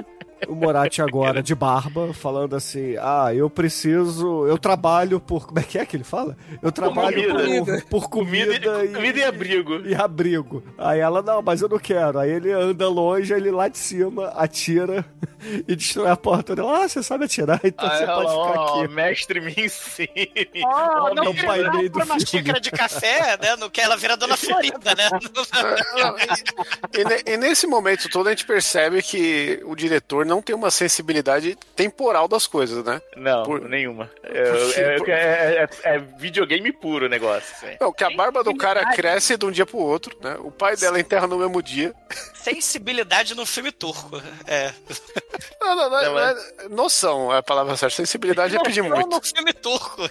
O Murat agora de barba, falando assim: Ah, eu preciso. Eu trabalho por. Como é que é que ele fala? Eu trabalho comida. por, por Comida, comida, e, comida e abrigo. e abrigo. Aí ela, não, mas eu não quero. Aí ele anda longe, aí ele lá de cima atira e destrói a porta dela. Ah, você sabe atirar, então Aí você ela, pode ficar ó, aqui. mestre me ensine. Ah, Ó, não, é o quer pai dar dele do uma xícara de café, né? No que ela vira Dona Florinda, né? E, e nesse momento todo a gente percebe que o diretor não tem uma sensibilidade temporal das coisas, né? Não, Por- nenhuma. É, é- é- é- é videogame puro o negócio. Assim. Não, que a barba do cara cresce de um dia pro outro, né? O pai dela enterra no mesmo dia. Sensibilidade no filme turco. É. Não, não, não, Não, não é- noção é a palavra certa. Sensibilidade é pedir muito. no filme turco.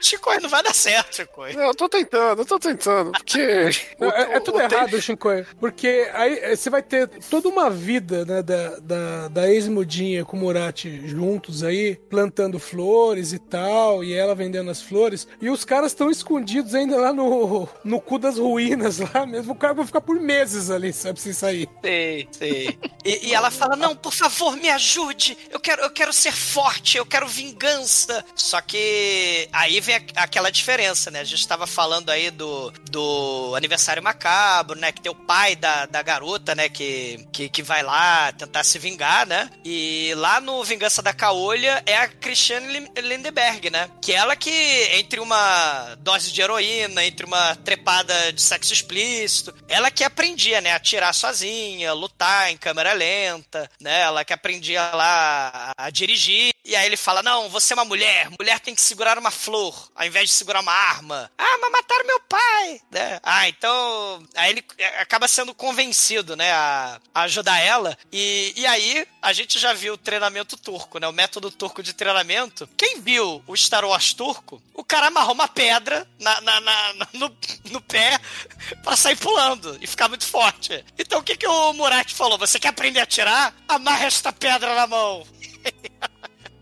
Chico, não vai dar certo, Chico. Não, eu tô tentando, eu tô tentando, porque... Não, é, é tudo errado, Shinkoi. Porque aí eh, você vai ter toda uma vida né, da, da, da ex-mudinha com o Murat juntos aí, plantando flores e tal, e ela vendendo as flores. E os caras estão escondidos ainda lá no, no cu das ruínas lá mesmo. O cara vai ficar por meses ali, sabe, sem sair. Sei, sei. E, e ela fala: Não, por favor, me ajude. Eu quero, eu quero ser forte, eu quero vingança. Só que aí vem aquela diferença, né? A gente tava falando aí do, do aniversário macabro, né? Que tem o pai da, da garota, né? Que, que, que vai lá tentar se vingar, né? E lá no Vingança da Caolha é a Christiane Lindeberg, né? Que ela que, entre uma dose de heroína, entre uma trepada de sexo explícito, ela que aprendia, né? A atirar sozinha, lutar em câmera lenta, né? Ela que aprendia lá a, a dirigir. E aí ele fala: Não, você é uma mulher, mulher tem que segurar uma flor, ao invés de segurar uma arma. Ah, mas mataram meu pai, né? Ah, então. Aí ele é, acaba sendo convencido, né? A, ajudar ela. E, e aí a gente já viu o treinamento turco, né? O método turco de treinamento. Quem viu o Star Wars turco, o cara amarrou uma pedra na, na- na- no, no pé pra sair pulando e ficar muito forte. Então o que, que o Murat falou? Você quer aprender a atirar? Amarra esta pedra na mão.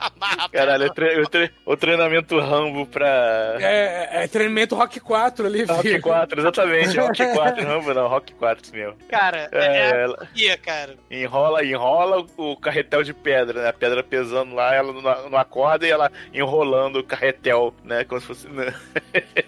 A Caralho, o, tre- o tre- o treinamento Rambo pra. É, é treinamento Rock 4 ali, Rock filho. 4, exatamente. Rock 4, Rambo não, Rock 4 isso mesmo. Cara, É, é, é ela- ia, cara. Enrola, enrola o carretel de pedra, né? A pedra pesando lá, ela não, não acorda e ela enrolando o carretel, né? Como se fosse. né?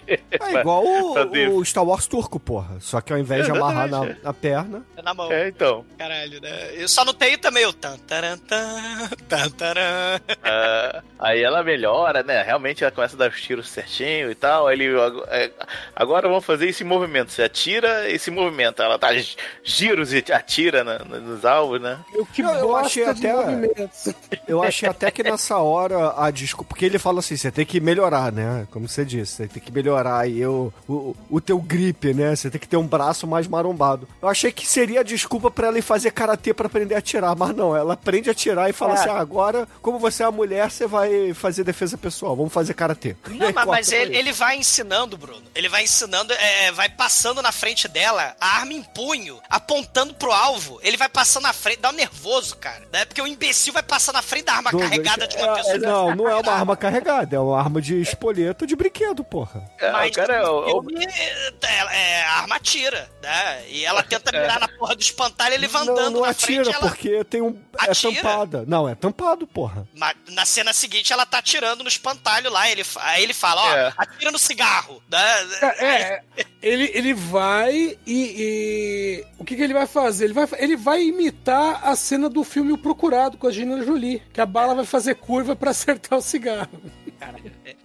É igual Pra o, o Star Wars turco, porra. Só que ao invés de amarrar na, na perna. É na mão. É, então. Caralho, né? Eu só não tenho também o tan, taran, tan, tan, taran. Ah, aí ela melhora, né? Realmente ela começa a dar os tiros certinho e tal. Aí ele. é, Agora vamos fazer esse movimento. Você atira e se movimenta. Ela dá gi- giros e atira na- nos alvos, né? Eu que Eu- eu achei até- movimentos. Eu achei até que nessa hora a desculpa. Porque ele fala assim: você tem que melhorar, né? Como você disse, você tem que melhorar aí eu, o, o teu grip, né? Você tem que ter um braço mais marombado. Eu achei que seria a desculpa pra ela ir fazer karatê pra aprender a atirar, mas não. Ela aprende a atirar e fala É. assim: ah, agora, como você é a mulher, você vai fazer defesa pessoal. Vamos fazer karatê. Não, aí mas, ele, ele vai ensinando, Bruno. Ele vai ensinando, é, vai passando na frente dela, a arma em punho, apontando pro alvo. Ele vai passando na frente, dá um nervoso, cara. Né? Porque o imbecil vai passar na frente da arma Douglas, carregada de uma é- pessoa. é- não, não é uma arma carregada, é uma arma de espoleta de brinquedo, porra. É, Mas o cara é o- filme, é, é, a arma atira, né? E ela tenta mirar na porra do espantalho, ele vai andando não, não na atira, frente, ela... porque tem um. Atira? É tampada. Não, é tampado, porra. Mas na cena seguinte ela tá atirando no espantalho lá. Ele, aí ele fala, ó, É. atira no cigarro. Né? É, ele, ele vai e, e- O que, que ele vai fazer? Ele vai, ele vai imitar a cena do filme O Procurado com a Gina Jolie, que a bala vai fazer curva pra acertar o cigarro.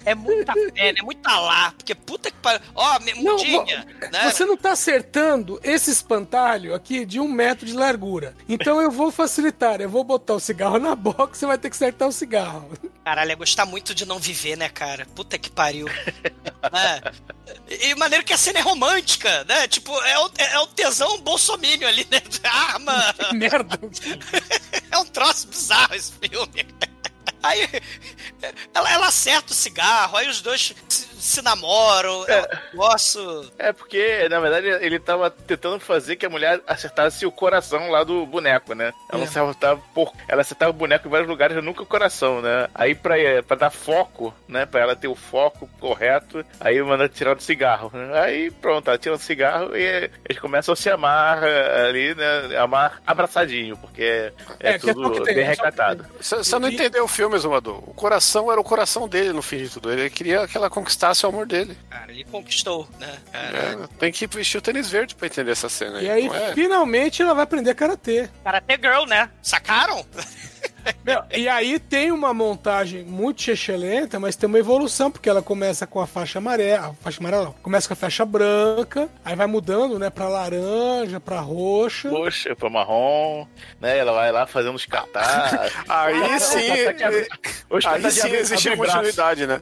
É muita fé, é muita lá. Porque puta que pariu. Ó, me- Não, mudinha. né? Você não tá acertando esse espantalho aqui de um metro de largura. Então eu vou facilitar, eu vou botar o cigarro na boca, você vai ter que acertar o cigarro. Caralho, é gostar muito de não viver, né, cara? Puta que pariu. né? E maneiro que a cena é romântica, né? Tipo, é o, é o tesão bolsomínio ali, né? Arma. Que merda. É um troço bizarro esse filme. Aí ela, ela acerta o cigarro, aí os dois se, se namoram. É um negócio. É porque, na verdade, ele tava tentando fazer que a mulher acertasse o coração lá do boneco, né? Ela É. acertava por... ela acertava o boneco em vários lugares, nunca o coração, né? Aí pra, pra dar foco, né? Pra ela ter o foco correto, aí manda tirar do cigarro. né? Aí pronto, ela tira o cigarro e eles começam a se amar eh, ali, né? Amar abraçadinho, porque é, É, é tudo bem é recatado. Você você não entendeu o filme, Zumador. O coração era o coração dele no fim de tudo. Ele queria que ela conquistasse o amor dele. Cara, ele conquistou, né? Cara, É, tem que vestir o tênis verde pra entender essa cena aí. E aí, é? finalmente, ela vai aprender karatê. Karate Girl, né? Sacaram? Meu, e aí tem uma montagem muito excelente, mas tem uma evolução, porque ela começa com a faixa amarela, a faixa amarela não, começa com a faixa branca, aí vai mudando, né, pra laranja, pra roxa. Poxa, pra marrom, né? Ela vai lá fazendo os catar. Aí sim, Os aí sim existe continuidade, né?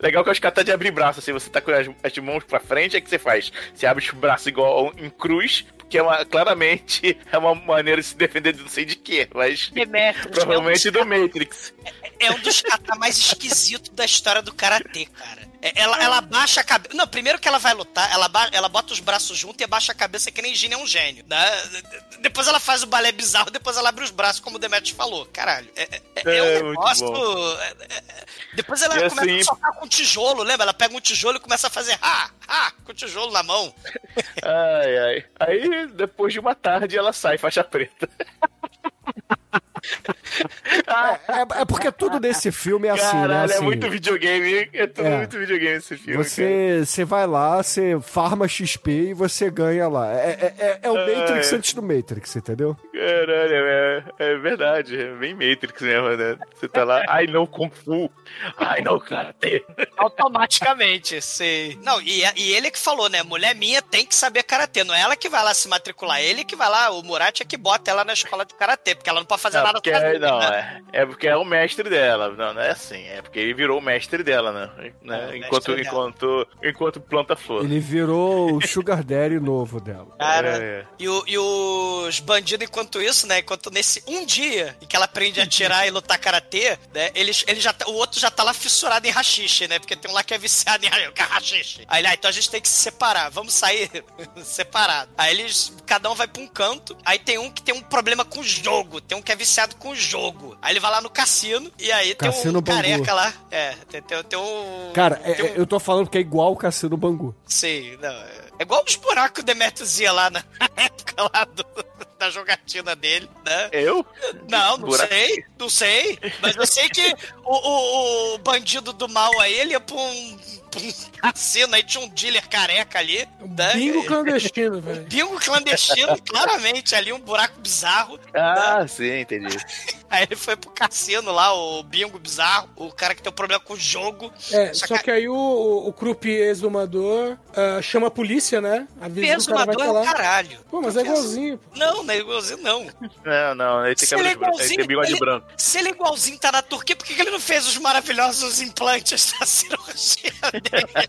Legal que os caras tá de abrir braço, assim, você tá com as, as mãos pra frente, é que você faz? Você abre os braços igual em cruz, porque é uma, claramente é uma maneira de se defender de não sei de quê, mas Demetrius, provavelmente é um do Matrix. é um dos kata mais esquisitos da história do karatê, cara. É, Ela, ela abaixa a cabeça. Não, primeiro que ela vai lutar, ela, ba- ela bota os braços juntos e abaixa a cabeça que nem Gina é um gênio. Né? Depois ela faz o balé bizarro, depois ela abre os braços, como o Demetrius falou. Caralho, é, é- é É, um muito negócio. bom. é- Depois ela E começa assim- a socar com tijolo, lembra? Ela pega um tijolo e começa a fazer ah, ah, com o tijolo na mão. Ai, ai. Aí, depois de uma tarde, ela sai faixa preta. É, é porque tudo nesse filme é assim, Caralho, né? é Assim, muito videogame, hein? É tudo É. muito videogame esse filme. cara. Você, você vai lá, você farma XP e você ganha lá. É, é, é- é o Ah, Matrix é. antes do Matrix, entendeu? Caralho, é, é verdade, é bem Matrix mesmo, né? Você tá lá, ai não Kung Fu, ai não Karate. Automaticamente, sei. Não, e, e ele é que falou, né? Mulher minha tem que saber karatê. Não é ela que vai lá se matricular, ele que vai lá, o Murat é que bota ela na escola de karatê, porque ela não pode fazer nada porque, não, é, é porque é o mestre dela. Não, não é assim. É porque ele virou o mestre dela, né? né? É, enquanto, mestre dela. enquanto, enquanto planta flor. Ele virou o Sugar Daddy novo dela. Cara, É, é. E, o- e os bandidos, enquanto isso, né? Enquanto nesse um dia em que ela aprende a atirar e lutar karatê, né? Ele, ele já tá- o outro já tá lá fissurado em rachixe, né? Porque tem um lá que é viciado em rachixe. Aí ele, ah, então a gente tem que se separar, vamos sair separado. Aí eles, cada um vai pra um canto. Aí tem um que tem um problema com o jogo, tem um que é viciado com o jogo. Aí ele vai lá no cassino e aí tem Cassino um Bangu. careca lá. É, tem, tem, tem um. Cara, é- tem um- é- eu tô falando que é igual o Cassino Bangu. Sei, não. É é igual os buracos que o Demetrius ia lá na época lá do- da jogatina dele, né? Eu? Não, não Buraco. sei, não sei. Mas eu sei que o, o- o bandido do mal aí, ele ia pra um, pra um cassino, aí tinha um dealer careca ali. Né? Bingo clandestino, velho. Bingo clandestino, claramente, ali um buraco bizarro. Ah, sim, entendi. Aí ele foi pro cassino lá, o bingo bizarro, o cara que tem um problema com o jogo. É, Só só que- que aí o, o croupier exumador ah, chama a polícia, né? Avisa o cara vai Exumador é o lá. caralho. Pô, mas é igualzinho. pô. Não, não é igualzinho, não. Não, não, ele tem cabelo é de branco, ele tem bigode ele- branco. Se ele é igualzinho tá na Turquia, por que que ele não fez os maravilhosos implantes da cirurgia dele?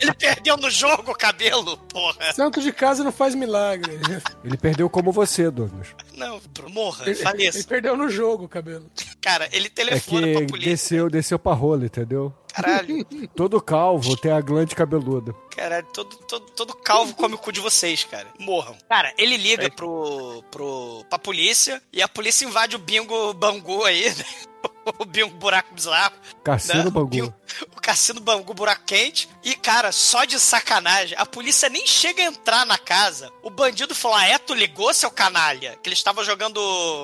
ele perdeu no jogo o cabelo, porra. Santo de casa não faz milagre. Ele perdeu como você, Douglas. Não, morra, Ele, ele faleça. perdeu no jogo o cabelo. Cara, ele É telefona que pra polícia. desceu, desceu pra rola, entendeu? Caralho, Todo calvo tem a glande cabeluda. caralho, todo, todo, todo calvo come o cu de vocês, cara. Morram. Cara, ele liga pro, pro, pra polícia e a polícia invade o bingo Bangu aí, né? O bingo buraco bizarro. Cassino né? Bangu. Bingo- O cassino Bangu buraco quente. E, cara, só de sacanagem, a polícia nem chega a entrar na casa. O bandido falou: Ah, é, tu ligou, seu canalha? Que eles estavam jogando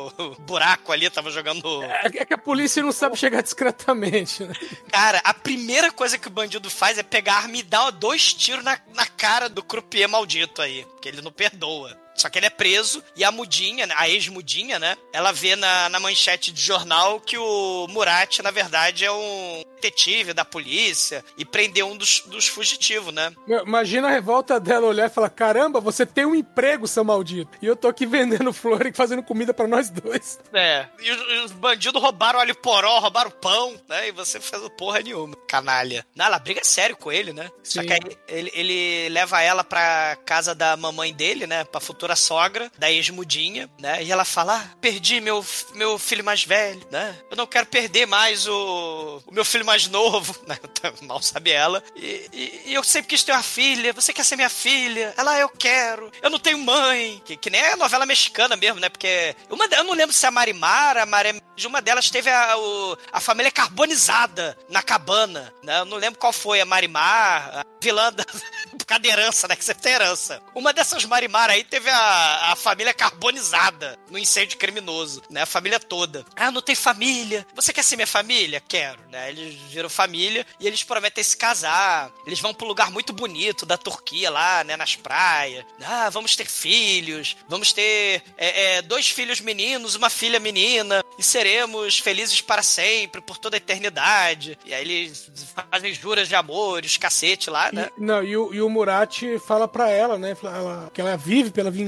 buraco ali, estavam jogando. É que- é que a polícia não sabe chegar discretamente, né? Cara, a primeira coisa que o bandido faz é pegar a arma e dar dois tiros na, na cara do croupier maldito aí. Que ele não perdoa. Só que ele é preso e a Mudinha, né, a ex-Mudinha, né? Ela vê na, na manchete de jornal que o Murat, na verdade, é um detetive da polícia e prendeu um dos, dos fugitivos, né? Imagina a revolta dela olhar e falar: caramba, você tem um emprego, seu maldito. E eu tô aqui vendendo flor e fazendo comida pra nós dois. É. E os, e os bandidos roubaram óleo poró, roubaram pão, né? E você fez porra nenhuma. Canalha. Não, ela briga sério com ele, né? Só Sim. que aí ele, ele leva ela pra casa da mamãe dele, né? Pra futura sogra, da ex-mudinha, né? E ela fala: ah, perdi meu, meu filho mais velho, né? Eu não quero perder mais o, o meu filho mais novo, né? Mal sabe ela. E, e- e eu sempre quis ter uma filha. Você quer ser minha filha? Ela, "Ah, eu quero. Eu não tenho mãe. Que, que nem a novela mexicana mesmo, né? Porque uma, eu não lembro se é a Marimara, a Maré, de uma delas teve a, o- a família carbonizada na cabana, né? Eu não lembro qual foi, a Marimar, a vilã da, por causa da herança, né? Que você tem herança. Uma dessas Marimar aí teve a, a família carbonizada no incêndio criminoso, né? A família toda. Ah, não tem família. Você quer ser minha família? Quero, né? Eles viram família e eles prometem se casar. Eles vão pra um lugar muito bonito da Turquia lá, né? Nas praias. Ah, vamos ter filhos. Vamos ter é, é, dois filhos meninos, uma filha menina. E seremos felizes para sempre, por toda a eternidade. E aí eles fazem juras de amor, os cacete lá, né? E- não, e o, e o Murat fala pra ela, né? ela- que ela vive pela vingança.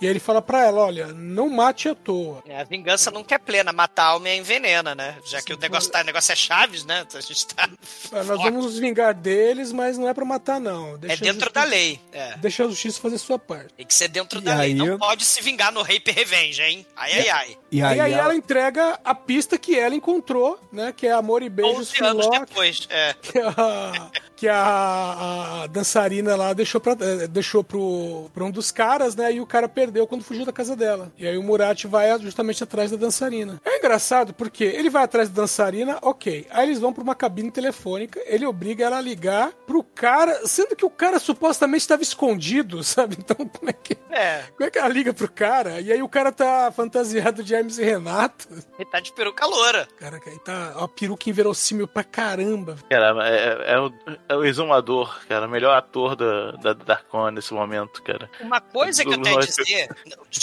E aí ele fala pra ela: olha, não mate à toa. É, a vingança nunca é plena, matar a alma é envenena, né? Já que o negócio, tá, o negócio é Chaves, né? A gente tá. Nós forte. vamos nos vingar deles, mas não é pra matar, não. É Deixa a dentro justiça- da lei. É. Deixa a justiça fazer sua parte. Tem que ser dentro E da lei. aí- Não pode se vingar no Rape Revenge, hein? Ai, ai, ai. E E aí, aí, ela- ela entrega a pista que ela encontrou, né? Que é Amor e Beijos 11 anos Finlock, depois. É. que a, que a, a dançarina lá deixou, pra, eh, deixou pro, um dos caras, né? E o cara perdeu quando fugiu da casa dela. E aí o Murat vai justamente atrás da dançarina. É engraçado porque ele vai atrás da dançarina, ok. Aí eles vão pra uma cabine telefônica, ele obriga ela a ligar pro cara, sendo que o cara supostamente estava escondido, sabe? Então como é que. É. Como é que ela liga pro cara? E aí o cara tá fantasiado de Hermes e Renato. Ele tá de peruca loura. Cara, aí tá uma peruca inverossímil pra caramba. Cara, é, é o, é o exumador, cara, o melhor ator da, da Darkon nesse momento, cara. Uma coisa que eu tenho a dizer.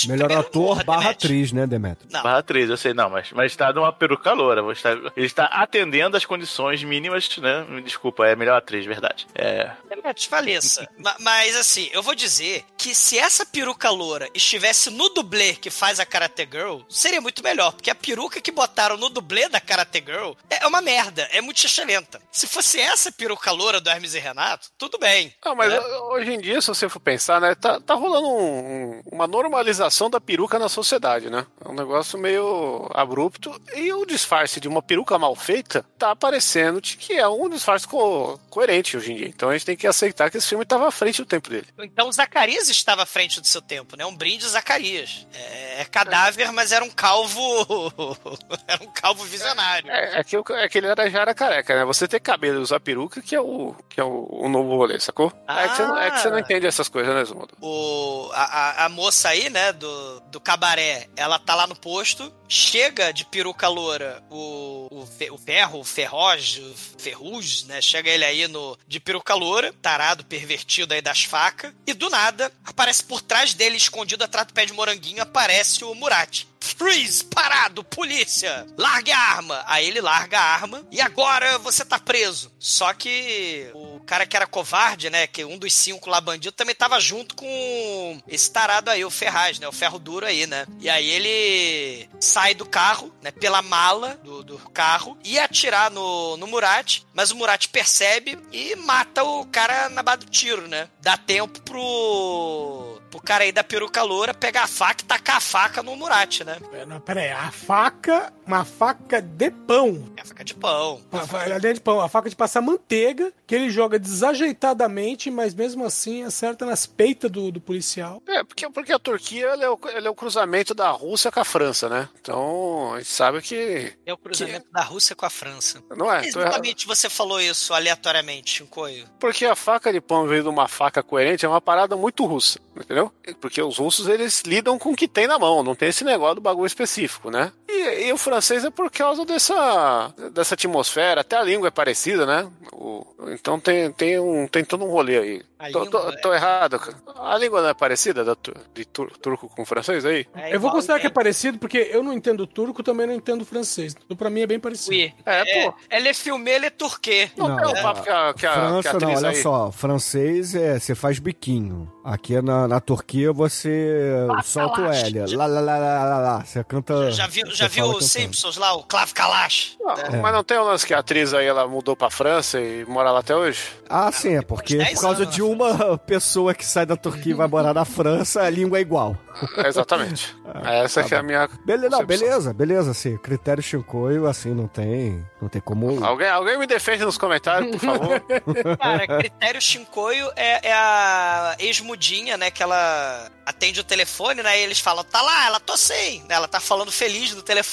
melhor ator porra, barra Demetrio. atriz, né, Demetrio? Não. Barra 3, eu sei, não, mas, mas tá numa peruca loura. Ele está atendendo as condições mínimas, né? Me Desculpa, é melhor atriz, verdade. É. Demetrius, faleça. Ma- Mas assim, eu vou dizer que se essa peruca loura estivesse no dublê que faz a Karate Girl, seria muito melhor. Porque a peruca que botaram no dublê da Karate Girl é uma merda, é muito xixelenta. Se fosse essa peruca loura do Hermes e Renato, tudo bem. Não, mas, É. ô, hoje em dia, se você for pensar, né, tá, tá rolando um- um- uma normalização da peruca na sociedade, né? É um negócio meio abrupto. E o disfarce de uma peruca mal feita tá aparecendo que é um disfarce co- coerente hoje em dia. Então a gente tem que aceitar que esse filme tava à frente do tempo dele. Então Zacarias estava à frente do seu tempo, né? Um brinde Zacarias. É, é cadáver, mas era um calvo. era um calvo visionário. É, é que, o- é que ele era, já era careca, né? Você ter cabelo e usar peruca que é o, que é o, o novo rolê, sacou? É, que você, não- é que você não Ah. entende essas coisas, né, Zumundo? O, a, a- moça aí, né, do, do cabaré, ela tá lá no posto, chega de peruca loura o, o, o ferro, o ferroz, o ferruz, né, chega ele aí no, de peruca loura, tarado, pervertido aí das facas, e do nada, aparece por trás dele, escondido atrás do pé de moranguinho, aparece o Murat. Freeze! Parado! Polícia! Largue a arma! Aí ele larga a arma e agora você tá preso. Só que o cara que era covarde, né? Que um dos cinco lá bandido também tava junto com esse tarado aí, o Ferraz, né? O ferro duro aí, né? E aí ele sai do carro, né? Pela mala do, do carro, ia atirar no, no Murat, mas o Murat percebe e mata o cara na base do tiro, né? Dá tempo pro. Pro cara aí da peruca loura pegar a faca e tacar a faca no Murat, né? É, Não, pera aí, a faca, uma faca de pão. É a faca de pão. Uma fa- Ela é de pão, a faca de passar manteiga, que ele joga desajeitadamente, mas mesmo assim acerta nas peitas do, do policial. É, porque, porque a Turquia ela é, o, ela é o cruzamento da Rússia com a França, né? Então, a gente sabe que. É o cruzamento da Rússia com a França. Não é? Exatamente você falou isso aleatoriamente, Chincoio. Porque a faca de pão veio de uma faca coerente é uma parada muito russa, entendeu? Porque os russos eles lidam com o que tem na mão, não tem esse negócio do bagulho específico, né? E, e o francês é por causa dessa, dessa atmosfera, até a língua é parecida, né? O- então tem, tem, um, tem todo um rolê aí. Tô, tô- tô errado, cara. A língua não é parecida da, de tur- turco com francês aí? É eu vou considerar que é parecido, porque eu não entendo turco, também não entendo francês. Então, pra mim é bem parecido. Oui. É, É, pô. ele é filme, ele é turquê. Não, Não, tem o é. papo que a, que a, que a França, não, olha aí... só. Francês é você faz biquinho. Aqui na, na Turquia você solta o L. Lá, lá, lá, lá, lá, lá. Você canta. Já viu, você já viu o. Simpsons lá, o Clav Kalash? Não, É. Mas não tem o lance que a atriz aí ela mudou pra França e mora lá até hoje? Ah, sim, é porque uns 10 por causa anos de uma pessoa que sai da Turquia e vai morar na França, a língua é igual. É, Exatamente. Essa que é a minha. Beleza, não, beleza, beleza, assim, critério Shinkoio, assim, não tem, não tem como... Alguém, alguém me defende nos comentários, por favor. Cara, critério Shinkoio é, é a ex-mudinha, né? Que ela atende o telefone, né? E eles falam, tá lá, ela tô sem. né, Ela tá falando feliz no telefone.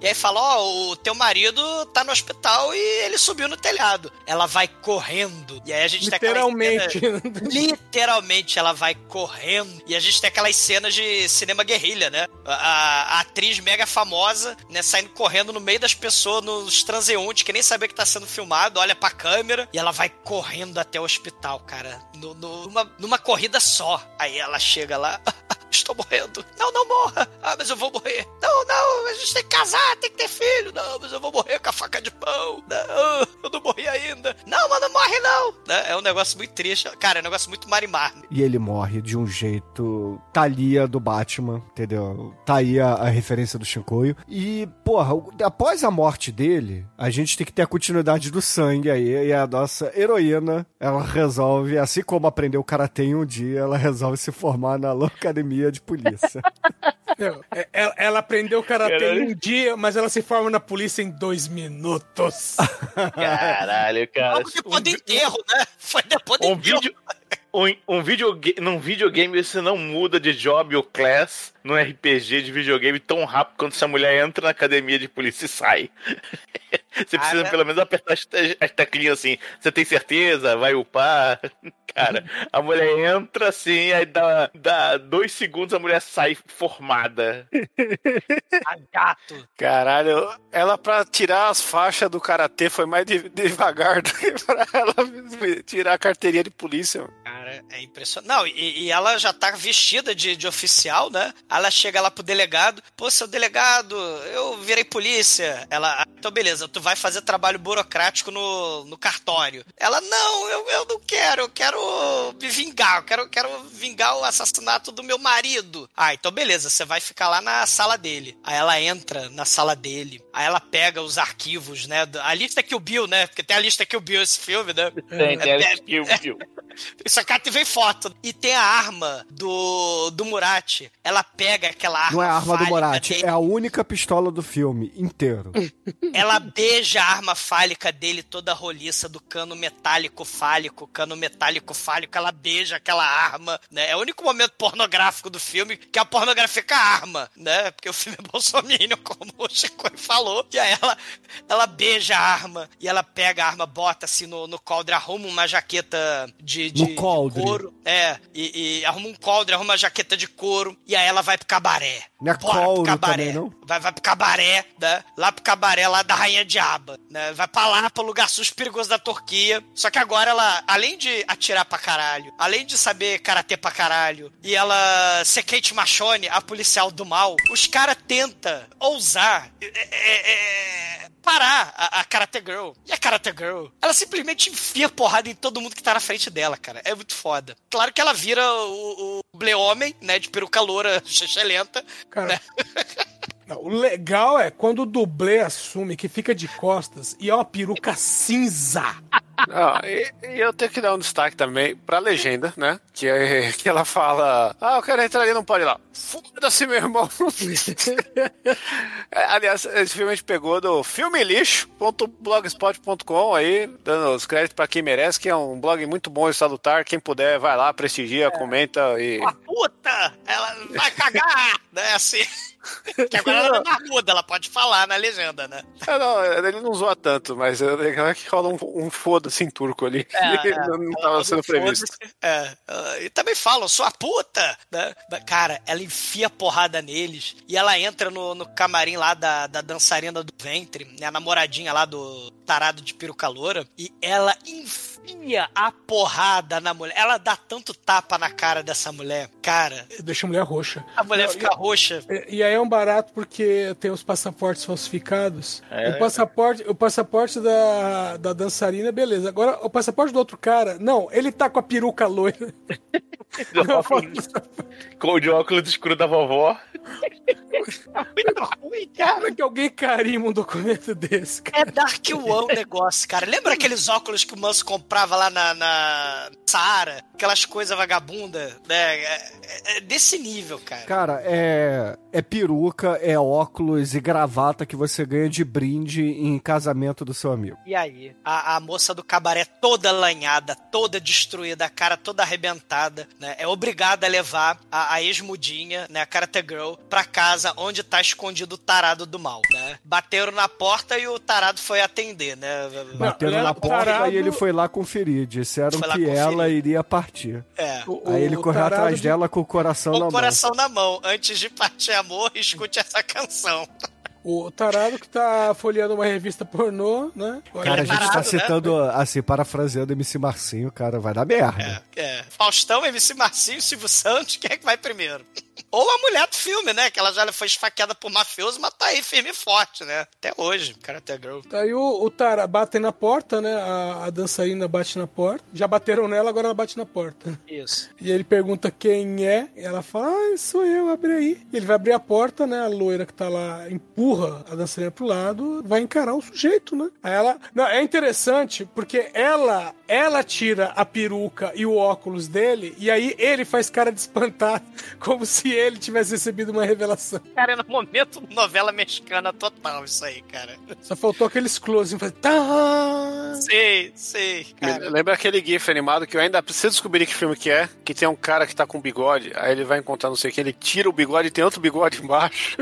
E aí fala, ó, o teu marido tá no hospital e ele subiu no telhado. Ela vai correndo. E aí a gente Literalmente. tem aquela cena- Literalmente ela vai correndo. E a gente tem aquelas cenas de cinema guerrilha, né? A, a- a atriz mega famosa, né? Saindo correndo no meio das pessoas, nos transeuntes, que nem sabia que tá sendo filmado, olha pra câmera. E ela vai correndo até o hospital, cara. No- no- numa, numa corrida só. Aí ela chega lá. Estou morrendo. Não, não morra. Ah, mas eu vou morrer. Não, não, a gente tem que casar, tem que ter filho. Não, mas eu vou morrer com a faca de pão. Não, eu não morri ainda. Não, mas não morre não. Né? É um negócio muito triste. Cara, é um negócio muito Marimar. E ele morre de um jeito Thalia do Batman, entendeu? Tá aí a, a referência do Shinkoio. E, porra, após a morte dele, a gente tem que ter a continuidade do sangue aí. E a nossa heroína, ela resolve, assim como aprendeu o karatê em um dia, ela resolve se formar na academia de polícia. É- ela, ela aprendeu karatê Caralho. um dia, mas ela se forma na polícia em dois minutos. Caralho, cara. Logo depois do enterro, né? Foi depois do Um enterro. vídeo. Um, um videogame, num videogame você não muda de job ou class num RPG de videogame tão rápido quanto essa mulher entra na academia de polícia e sai. Você precisa pelo menos apertar as, as teclinhas assim. Você tem certeza? Vai upar? Cara, a mulher entra assim, aí dá, dá dois segundos a mulher sai formada. A gato. Caralho, ela pra tirar as faixas do karatê foi mais de- devagar do que pra ela tirar a carteirinha de polícia. mano. Cara, é impressionante. Não, e, e ela já tá vestida de, de oficial, né? Ela chega lá pro delegado. Pô, seu delegado, eu virei polícia. Ela, "Ah, então beleza, tu vai fazer trabalho burocrático no, no cartório. Ela, não, eu, eu não quero, eu quero me vingar, eu quero, quero vingar o assassinato do meu marido. Ah, então beleza, você vai ficar lá na sala dele. Aí ela entra na sala dele. Aí ela pega os arquivos, né? A lista que o Bill, né? Porque tem a lista que o Bill esse filme, né? Tem, tem É, a skill, viu? Isso aqui tem foto. E tem a arma do, do Murati. Ela pega aquela arma. Não é a arma do Moratti, dele, é a única pistola do filme inteiro. Ela beija a arma fálica dele toda roliça do cano metálico fálico, cano metálico fálico. Ela beija aquela arma, né? É o único momento pornográfico do filme que a pornografia com a arma, né? Porque o filme é bolsominion, como o Chico falou. E aí ela, ela beija a arma e ela pega a arma, bota assim no, no coldre, arruma uma jaqueta de, de, de coldre. couro. É, e, e arruma um coldre, arruma uma jaqueta de couro. E aí ela vai pro cabaré. Não é Bora pro couro cabaré. também, não? Vai, vai pro cabaré, né? Lá pro cabaré lá da Rainha Diaba, né? Vai pra lá, pro lugar sus perigoso da Turquia. Só que agora ela, além de atirar pra caralho, além de saber karatê pra caralho, e ela ser Kate Machone, a policial do mal, os caras tentam ousar é, é, é, parar a, a Karate Girl. E a Karate Girl, ela simplesmente enfia porrada em todo mundo que tá na frente dela, cara. É muito foda. Claro que ela vira o, o Ble-Homem, né? De peruca loura, lenta. Cara, não, o legal é quando o dublê assume que fica de costas e é uma peruca cinza. E, e eu tenho que dar um destaque também pra legenda, né? Que, é, que ela fala: Ah, eu quero entrar ali, não pode ir lá. Foda-se, meu irmão. É, Aliás, esse filme a gente pegou do filmelixo.blogspot.com aí, dando os créditos pra quem merece, que é um blog muito bom e salutar. Quem puder, vai lá, prestigia, comenta e. Uma puta! Ela vai cagar! né? Assim. Que agora ela não é barbuda, ela pode falar na legenda, né? É, não, ele não zoa tanto, mas é legal é que rola um, um foda-se em turco ali. É, é. não não tava sendo previsto. É, e também falam, sua puta! Né? Cara, ela enfia porrada neles e ela entra no, no camarim lá da, da dançarina do ventre, né? A namoradinha lá do tarado de peruca loura, e ela enfia a porrada na mulher. Ela dá tanto tapa na cara dessa mulher. Cara, Deixa a mulher roxa. a mulher Não, fica roxa. E, e aí é um barato porque tem os passaportes falsificados. É. O passaporte, o passaporte da, da dançarina, beleza. Agora, o passaporte do outro cara, não, ele tá com a peruca loira. De óculos- Com o de óculos escuro da vovó. Muito ruim, cara. Como é que alguém carimba um documento desse, cara? É Dark One o negócio, cara. Lembra aqueles óculos que o Manso comprava lá na, na Saara? Aquelas coisas vagabunda, né? É, é- é desse nível, cara. Cara, é, é peruca, é óculos e gravata que você ganha de brinde em casamento do seu amigo. E aí? A, a moça do cabaré toda lanhada, toda destruída, a cara toda arrebentada, né? É obrigada a levar a, a ex-mudinha, né? A Karate Girl, pra casa onde tá escondido o tarado do mal, né? Bateram na porta e o tarado foi atender, né? Bateram Não, na o porta tarado- e ele foi lá conferir. Disseram que conferir. ela iria partir. É. O- Aí o ele correu atrás de- dela com o coração Com na o mão. coração na mão. Antes de partir amor, escute essa canção. O tarado que tá folheando uma revista pornô, né? Cara, a gente tá Preparado, né? citando, assim, parafraseando MC Marcinho, cara, vai dar merda. É, é. Faustão, MC Marcinho, Silvio Santos, quem é que vai primeiro? Ou a mulher do filme, né? Que ela já foi esfaqueada por mafioso, mas tá aí firme e forte, né? Até hoje, Karate Girl. Aí o, o Tara bate na porta, né? A, a dançarina bate na porta. Já bateram nela, agora ela bate na porta. Isso. E ele pergunta quem é. E ela fala, ah, sou eu, abre aí. Ele vai abrir a porta, né? A loira que tá lá empurra a dançarina pro lado, vai encarar o sujeito, né? Aí ela. Não, é interessante porque ela, ela tira a peruca e o óculos dele, e aí ele faz cara de espantado, como se ele tivesse recebido uma revelação. Cara, é no momento novela mexicana total isso aí, cara. Só faltou aqueles close, faz, tá. Sei, sei, cara. Lembra aquele GIF animado que eu ainda preciso descobrir que filme que é? Que tem um cara que tá com bigode, aí ele vai encontrar não sei o que, ele tira o bigode e tem outro bigode embaixo.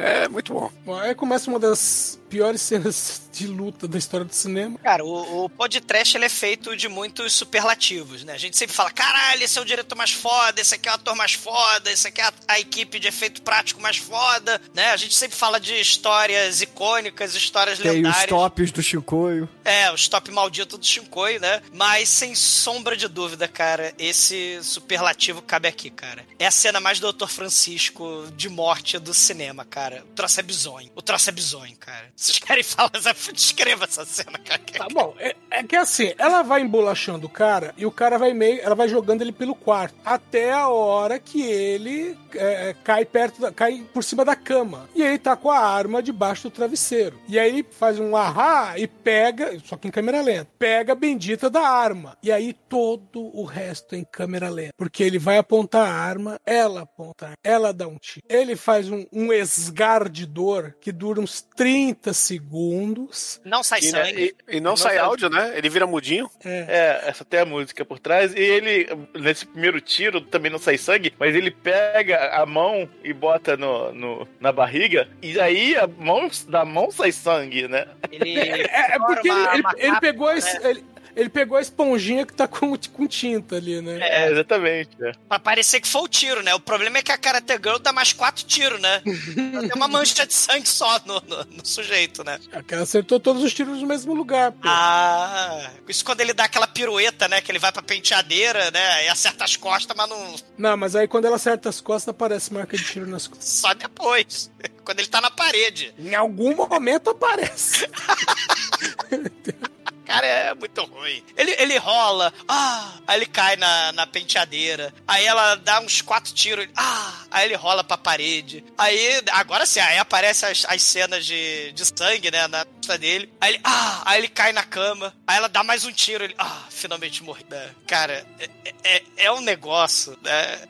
É muito bom. Bom, aí começa uma das piores cenas de luta da história do cinema. Cara, o, o podcast ele é feito de muitos superlativos, né? A gente sempre fala, caralho, esse é o diretor mais foda, esse aqui é o ator mais foda, esse aqui é a, a equipe de efeito prático mais foda, né? A gente sempre fala de histórias icônicas, histórias Tem os lendárias. tops do Chicoio. É, os top maldito do Shinkoi, né? Mas sem sombra de dúvida, cara, esse superlativo cabe aqui, cara. É a cena mais Doutor Francisco de morte do cinema, cara. O troço é bizonho. O troço é bizonho, cara. Vocês querem falar? Descreva essa cena, cara. Tá bom, é- É que assim, ela vai embolachando o cara e o cara vai meio. Ela vai jogando ele pelo quarto. Até a hora que ele é, cai perto da, cai por cima da cama. E ele tá com a arma debaixo do travesseiro. E aí faz um ahá e pega, só que em câmera lenta, pega a bendita da arma. E aí todo o resto é em câmera lenta. Porque ele vai apontar a arma, ela aponta, ela dá um tiro. Ele faz um, um esgar de dor que dura uns 30 segundos. Não sai E, né, sangue. e- e não sai áudio, né? Ele vira mudinho. É, essa tem a música por trás. E ele, nesse primeiro tiro, também não sai sangue, mas ele pega a mão e bota no, no- na barriga, e aí a mão, da mão sai sangue, né? Ele É, é porque Uma- ele, ele- ele pegou esse- né? ele, ele pegou a esponjinha que tá com, com tinta ali, né? É, exatamente. é. Pra parecer que foi o tiro, né? O problema é que a Karate Girl dá mais quatro tiros, né? Tem uma mancha de sangue só no, no- no sujeito, né? Aquela acertou todos os tiros no mesmo lugar, pô. Ah, isso quando ele dá aquela pirueta, né? Que ele vai pra penteadeira, né? E acerta as costas, mas não. Não, mas aí quando ela acerta as costas, aparece marca de tiro nas costas. Só depois. Quando ele tá na parede. Em algum momento aparece. Cara, é muito ruim. Ele, ele rola, ah, aí ele cai na, na penteadeira. Aí ela dá uns quatro tiros, ah, aí ele rola pra parede. Aí, agora sim, aí aparece as, as cenas de, de sangue, né, na pista dele. Aí ele, ah, aí ele cai na cama. Aí ela dá mais um tiro, ele, ah, finalmente morri. né? Cara, é, é, é um negócio, né?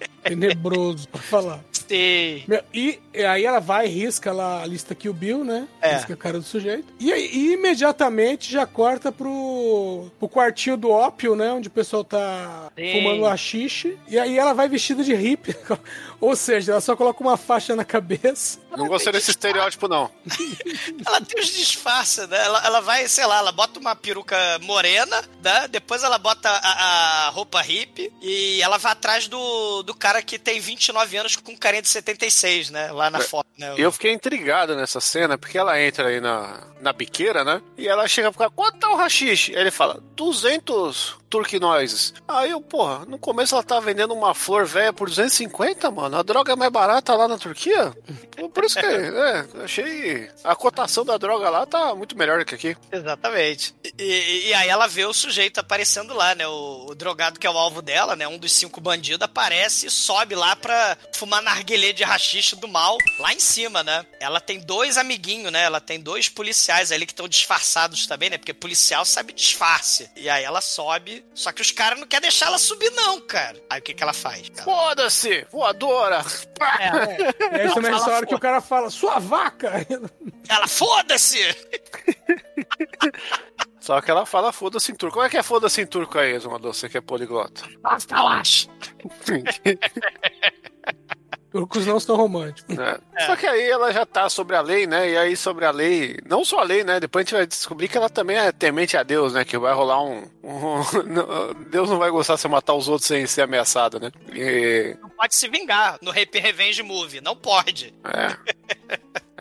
Tenebroso, pra falar. Sim. E, e aí ela vai, risca lá a lista Kill Bill, né? É. Risca a cara do sujeito. E aí e imediatamente já corta pro, pro quartinho do ópio, né? Onde o pessoal tá Sim. fumando haxixe. E aí ela vai vestida de hippie. Ou seja, ela só coloca uma faixa na cabeça. Não gostei desse estereótipo, não. Ela tem os disfarces, né? Ela, ela vai, sei lá, ela bota uma peruca morena, né? Depois ela bota a, a roupa hippie e ela vai atrás do, do cara que tem 29 anos com carinha de 76, né? Lá na foto, né? Eu fiquei intrigado nessa cena, porque ela entra aí na, na biqueira, né? E ela chega pro cara, quanto tá o rachixe? Ele fala, 200 turquinóises. Aí eu, porra, no começo ela tava vendendo uma flor velha por 250, mano. A droga é mais barata lá na Turquia. Por isso que, é, achei... A cotação da droga lá tá muito melhor que aqui. Exatamente. E, e- e aí ela vê o sujeito aparecendo lá, né? O, o drogado que é o alvo dela, né? Um dos cinco bandidos aparece e sobe lá pra fumar narguilé de rachixe do mal lá em cima, né? Ela tem dois amiguinhos, né? Ela tem dois policiais ali que estão disfarçados também, né? Porque policial sabe disfarce. E aí ela sobe, só que os caras não querem deixar ela subir, não, cara. Aí o que, que ela faz? Foda-se, voadora. É, é isso também essa hora que o cara fala, sua vaca! Ela, foda-se! Só que ela fala foda-se em turco. Como é que é foda-se em turco aí, Zumador? Você que é poliglota. Bastalash! Turcos não são românticos. É. Só que aí ela já tá sobre a lei, né? E aí sobre a lei, não só a lei, né? Depois a gente vai descobrir que ela também é temente a Deus, né? Que vai rolar um. um- Deus não vai gostar se você matar os outros sem ser ameaçado, né? E, Não pode se vingar no Revenge Movie. Não pode. é.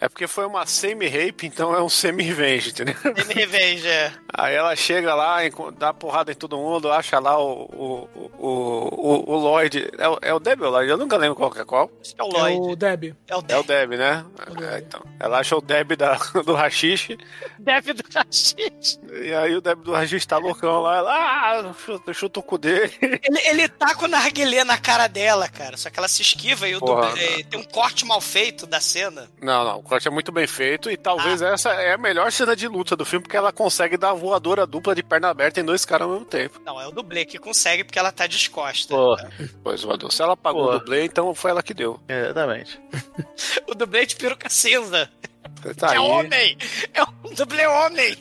É porque foi uma semi-rape, então é um semi-revenge, entendeu? Rape Revenge, é. Aí ela chega lá, dá porrada em todo mundo, acha lá o, o, o, o, o Lloyd. É o, é o Deb ou o Lloyd? Eu nunca lembro qual que é qual. É o É Lloyd. o Deb. É o É o Deb. Deb, né? o Deb. É, então. Ela acha o Deb da, do rachixe. Deb do Rachid. E aí o Deb do rachixe tá loucão lá. Ela, ah, chuta, o cu dele. Ele, ele tá com o narguilé na cara dela, cara. Só que ela se esquiva e o tem um corte mal feito da cena. Não, não, corte é muito bem feito e Ah. talvez essa é a melhor cena de luta do filme, porque ela consegue dar a voadora dupla de perna aberta em dois caras ao mesmo tempo. Não, é o dublê que consegue porque ela tá descosta. Porra. Pois, voador. Se ela pagou Pô. o dublê, então foi ela que deu. Exatamente. O dublê de peruca cinza. Tá é aí. homem! É um dublê homem!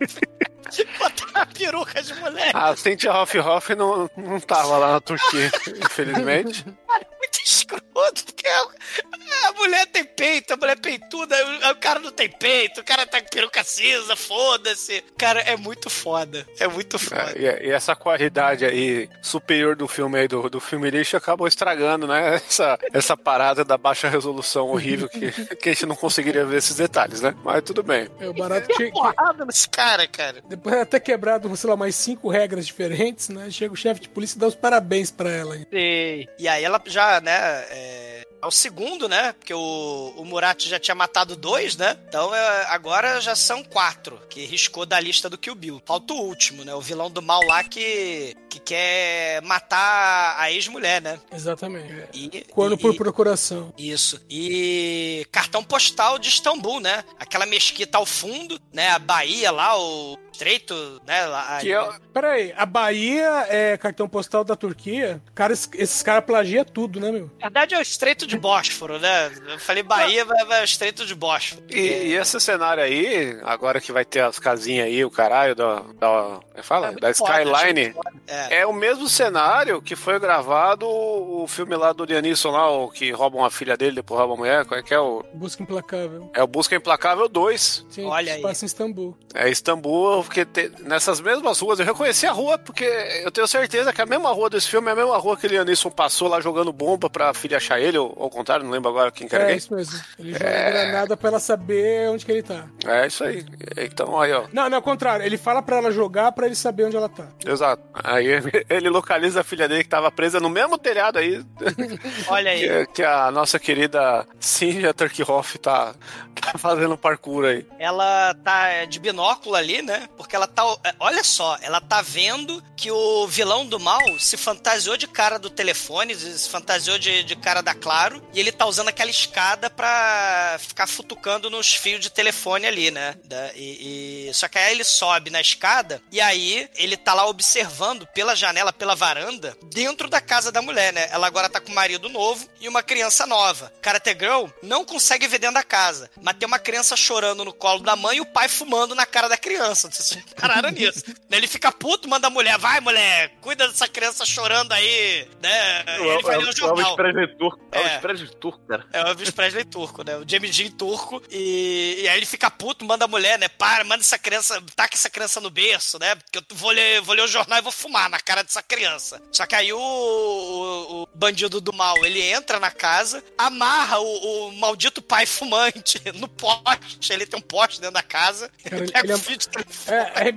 Botar a peruca de mulher. A Cynthia Hoff Hoff não, não tava lá na Turquia, infelizmente. Muito escroto, porque a, mulher tem peito, a mulher peituda, o, cara não tem peito, o cara tá com peruca cinza, foda-se. Cara, é muito foda. É muito foda. É, e, e essa qualidade aí superior do filme aí, do, do filme lixo, acabou estragando, né? Essa, essa parada da baixa resolução horrível que, que a gente não conseguiria ver esses detalhes, né? Mas tudo bem. É o barato que, que- Porrada nesse cara, cara. depois de ter quebrado, sei lá, mais cinco regras diferentes, né? Chega o chefe de polícia e dá os parabéns pra ela. hein? E aí ela já, né, é, é o segundo, né? Porque o, o, Murat já tinha matado dois, né? Então é, agora já são quatro que riscou da lista do Kill Bill. Falta o último, né? O vilão do mal lá que, que quer matar a ex-mulher, né? Exatamente. E, Corno e- por procuração. Isso. E cartão postal de Istambul, né? Aquela mesquita ao fundo, né? A Bahia lá, o estreito, né? Lá, Que é, Peraí, a Bahia é cartão postal da Turquia? Cara, es- esses caras plagiam tudo, né, meu? Na verdade é o estreito de Bósforo, né? Eu falei Bahia, vai, vai o estreito de Bósforo. E, e esse cenário aí, agora que vai ter as casinhas aí, o caralho da. da é fala? É da foda, Skyline. É. É o mesmo cenário que foi gravado o filme lá do Lianisson lá, o que roubam a filha dele, depois roubam a mulher. Qual é que é o. Busca implacável. É o Busca Implacável 2. Sim, Olha aí. passa em Istambul. É Istambul, porque te- nessas mesmas ruas, eu reconheci a rua, porque eu tenho certeza que a mesma rua desse filme é a mesma rua que o Lianisson passou lá jogando bomba pra filha achar ele, ou ao contrário, não lembro agora quem que era É quem. isso mesmo. Ele joga granada pra ela saber onde que ele tá. É isso aí. Então, aí, ó. Não, não, ao contrário. Ele fala pra ela jogar pra ele saber onde ela tá. Exato. Aí ele- ele localiza a filha dele que tava presa no mesmo telhado aí Olha aí. que, que a nossa querida Cynthia Turkhoff tá, tá fazendo parkour aí. ela tá de binóculo ali, né? Porque ela tá. Olha só, ela tá vendo que o vilão do mal se fantasiou de cara do telefone, se fantasiou de, de cara da Claro, e ele tá usando aquela escada pra ficar futucando nos fios de telefone ali, né? Da- e, e- Só que aí ele sobe na escada e aí ele tá lá observando pela janela, pela varanda, dentro da casa da mulher, né? Ela agora tá com um marido novo e uma criança nova. Karate Girl não consegue ver dentro da casa, mas tem uma criança chorando no colo da mãe e o pai fumando na cara da criança. Vocês pararam nisso. Ele fica puto, manda a mulher, vai mulher, cuida dessa criança chorando aí, né? E ele vai ler o jornal. Presley turco. É. Elvis Presley turco, cara. É o Elvis Presley turco, né? O James Dean turco. E, e aí ele fica puto, manda a mulher, né? Para, manda essa criança, taca essa criança no berço, né? Porque eu vou ler, vou ler o jornal e vou fumar na cara dessa criança. Só que aí o, o- o bandido do mal, ele entra na casa, amarra o, o maldito pai fumante no poste. Ele tem um poste dentro da casa. Cara, ele pega ele o é- de telefone É, é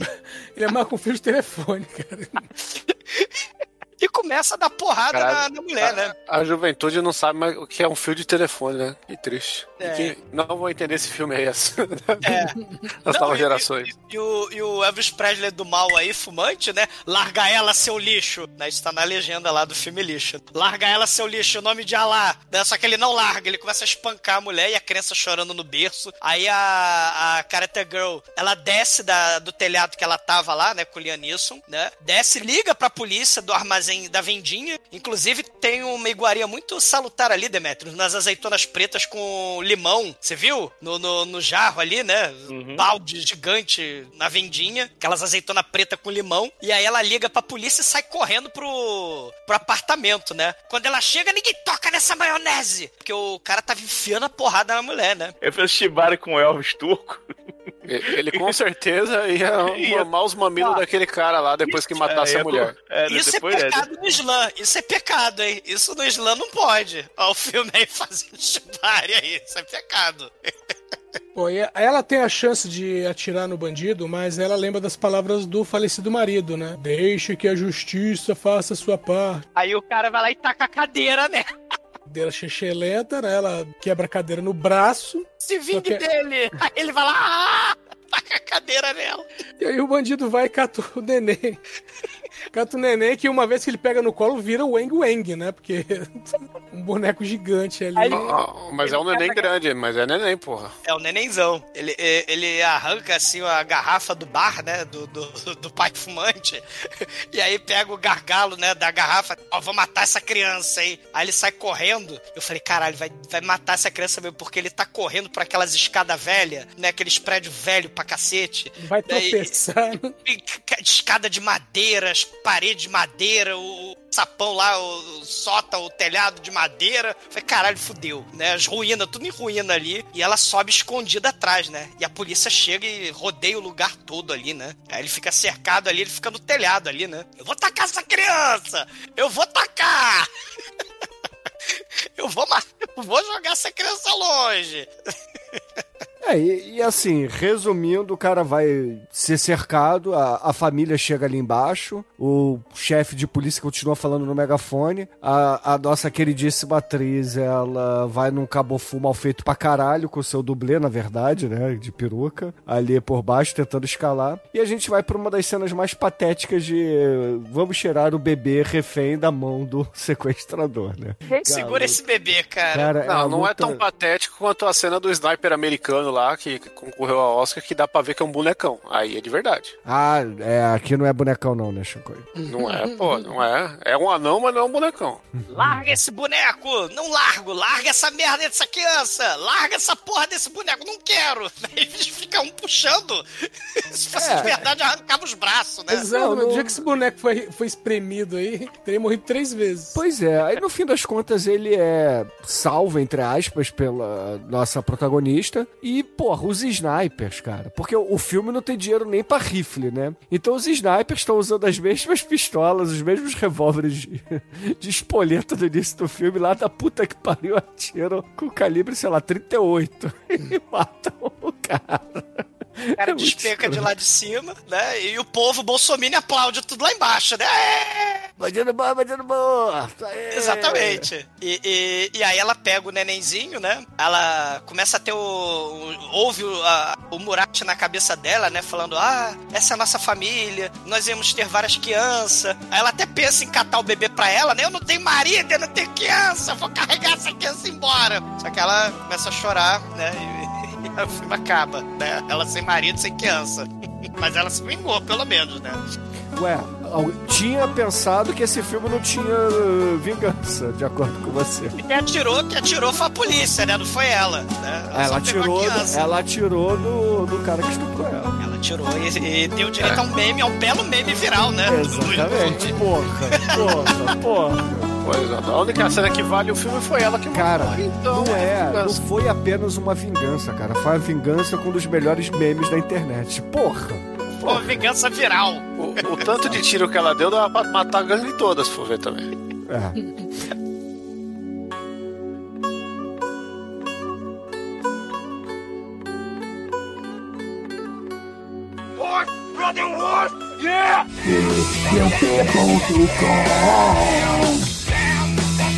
ele é mais com fio de telefone, cara. E começa a dar porrada na, na mulher, né? A, a juventude não sabe mais o que é um fio de telefone, né? Que triste. É. Que não vou entender esse filme aí, essa. É. As novas e- gerações. E o, e o Elvis Presley do mal aí, fumante, né? Larga ela, seu lixo. Né? Isso tá na legenda lá do filme lixo. Larga ela, seu lixo, em nome de Alá. Né? Só que ele não larga, ele começa a espancar a mulher e a criança chorando no berço. Aí a, a Karate Girl, ela desce da, do telhado que ela tava lá, né? Com o Liam Neeson, né? Desce, liga pra polícia do armazém da vendinha. Inclusive, tem uma iguaria muito salutar ali, Demetrius, nas azeitonas pretas com limão. Você viu? No, no, no jarro ali, né? Balde gigante na vendinha. Aquelas azeitonas preta com limão. E aí ela liga pra polícia e sai correndo pro, pro apartamento, né? Quando ela chega, ninguém toca nessa maionese. Porque o cara tava enfiando a porrada na mulher, né? Eu fiz Shibari com o Elvis turco. Ele com certeza ia mamar os mamilos daquele cara lá depois que matasse É, a mulher. É, Isso depois, é pecado no Islã. Isso é pecado, hein? Isso no Islã não pode. Ó, o filme aí fazendo chibari aí. Isso é pecado. Pô, e ela tem a chance de atirar no bandido, mas ela lembra das palavras do falecido marido, né? Deixe que a justiça faça a sua parte. Aí o cara vai lá e taca a cadeira, né? Dela lenta, né? Ela quebra a cadeira no braço. Se vingue que- dele. Aí ele vai lá, ah, taca a cadeira nela. E aí o bandido vai e cata o neném. Cata o neném que uma vez que ele pega no colo vira o Wang Wang, né? Porque um boneco gigante ali. Ele- mas é um neném grande, mas é neném, porra. É o nenenzão. Ele, ele arranca assim a garrafa do bar, né? Do, do, do pai fumante. E aí pega o gargalo, né? Da garrafa. Ó, vou matar essa criança aí. Aí ele sai correndo. Eu falei, caralho, vai, vai matar essa criança mesmo, porque ele tá correndo por aquelas escadas velhas, né? Aqueles prédios velhos pra cacete. Vai tropeçar. né? Ca- escada de madeira, as paredes de madeira, o sapão lá, o, sótão, o telhado de madeira. Falei, caralho, fudeu, né? As ruínas, tudo em ruína ali. E ela sobe escondida atrás, né? E a polícia chega e rodeia o lugar todo ali, né? Aí ele fica cercado ali, ele fica no telhado ali, né? Eu vou tacar essa criança! Eu vou tacar! Eu vou, eu vou jogar essa criança longe. É, e, e assim, resumindo, o cara vai ser cercado, a, a família chega ali embaixo, o chefe de polícia continua falando no megafone, a, a nossa queridíssima atriz, ela vai num cabofu mal feito pra caralho, com o seu dublê, na verdade, né, de peruca, ali por baixo, tentando escalar, e a gente vai pra uma das cenas mais patéticas de vamos tirar o bebê refém da mão do sequestrador, né? Segura esse bebê, cara. Cara, Não, a não é luta- tão patético quanto a cena do sniper americano lá, que concorreu ao Oscar, que dá pra ver que é um bonecão. Aí é de verdade. Ah, é, aqui não é bonecão não, né, Chico? Não é, pô, não é. É um anão, mas não é um bonecão. Larga esse boneco! Não largo! Larga essa merda dessa criança! Larga essa porra desse boneco! Não quero! Aí eles ficam um puxando. Se fosse É. de verdade, arrancava os braços, né? Exato, Não, mas no dia que esse boneco foi, foi espremido aí, teria morrido três vezes. Pois é, aí no fim das contas ele é salvo, entre aspas, pela nossa protagonista. E, porra, os snipers, cara. Porque o filme não tem dinheiro nem pra rifle, né? Então os snipers estão usando as mesmas pistolas, os mesmos revólveres de, de espoleta do início do filme, lá da puta que pariu, atiram com calibre, sei lá, 38. E matam o cara. O cara É muito despenca de lá de cima, né? E o povo bolsominion aplaude tudo lá embaixo, né? É! Bandido bom, bandido aê! Exatamente. E, e, e aí ela pega o nenenzinho, né? Ela começa a ter o. o- ouve o, a- o Murat na cabeça dela, né? Falando: Ah, essa é a nossa família, nós íamos ter várias crianças. Aí ela até pensa em catar o bebê pra ela, né? Eu não tenho marido, eu não tenho criança, eu vou carregar essa criança embora. Só que ela começa a chorar, né? E o filme acaba, né? Ela sem marido, sem criança. Mas ela se vingou, pelo menos, né? Ué, tinha pensado que esse filme não tinha uh, vingança, de acordo com você. Quem atirou, quem atirou foi a polícia, né? Não foi ela. Né? Ela só pegou a atirou, ela atirou no, no cara que estuprou ela. Ela tirou e, e deu direito a um meme, a um belo meme viral, né? Exatamente. Porra, porra, porra. Pois é, a única cena que vale o filme foi ela que Cara, matou. Então, não é, não vingança. foi apenas uma vingança, cara. Foi uma vingança com um dos melhores memes da internet. Porra. Uma vingança viral. O, o tanto de tiro que ela deu dava pra matar a gangue toda, se for ver também. É.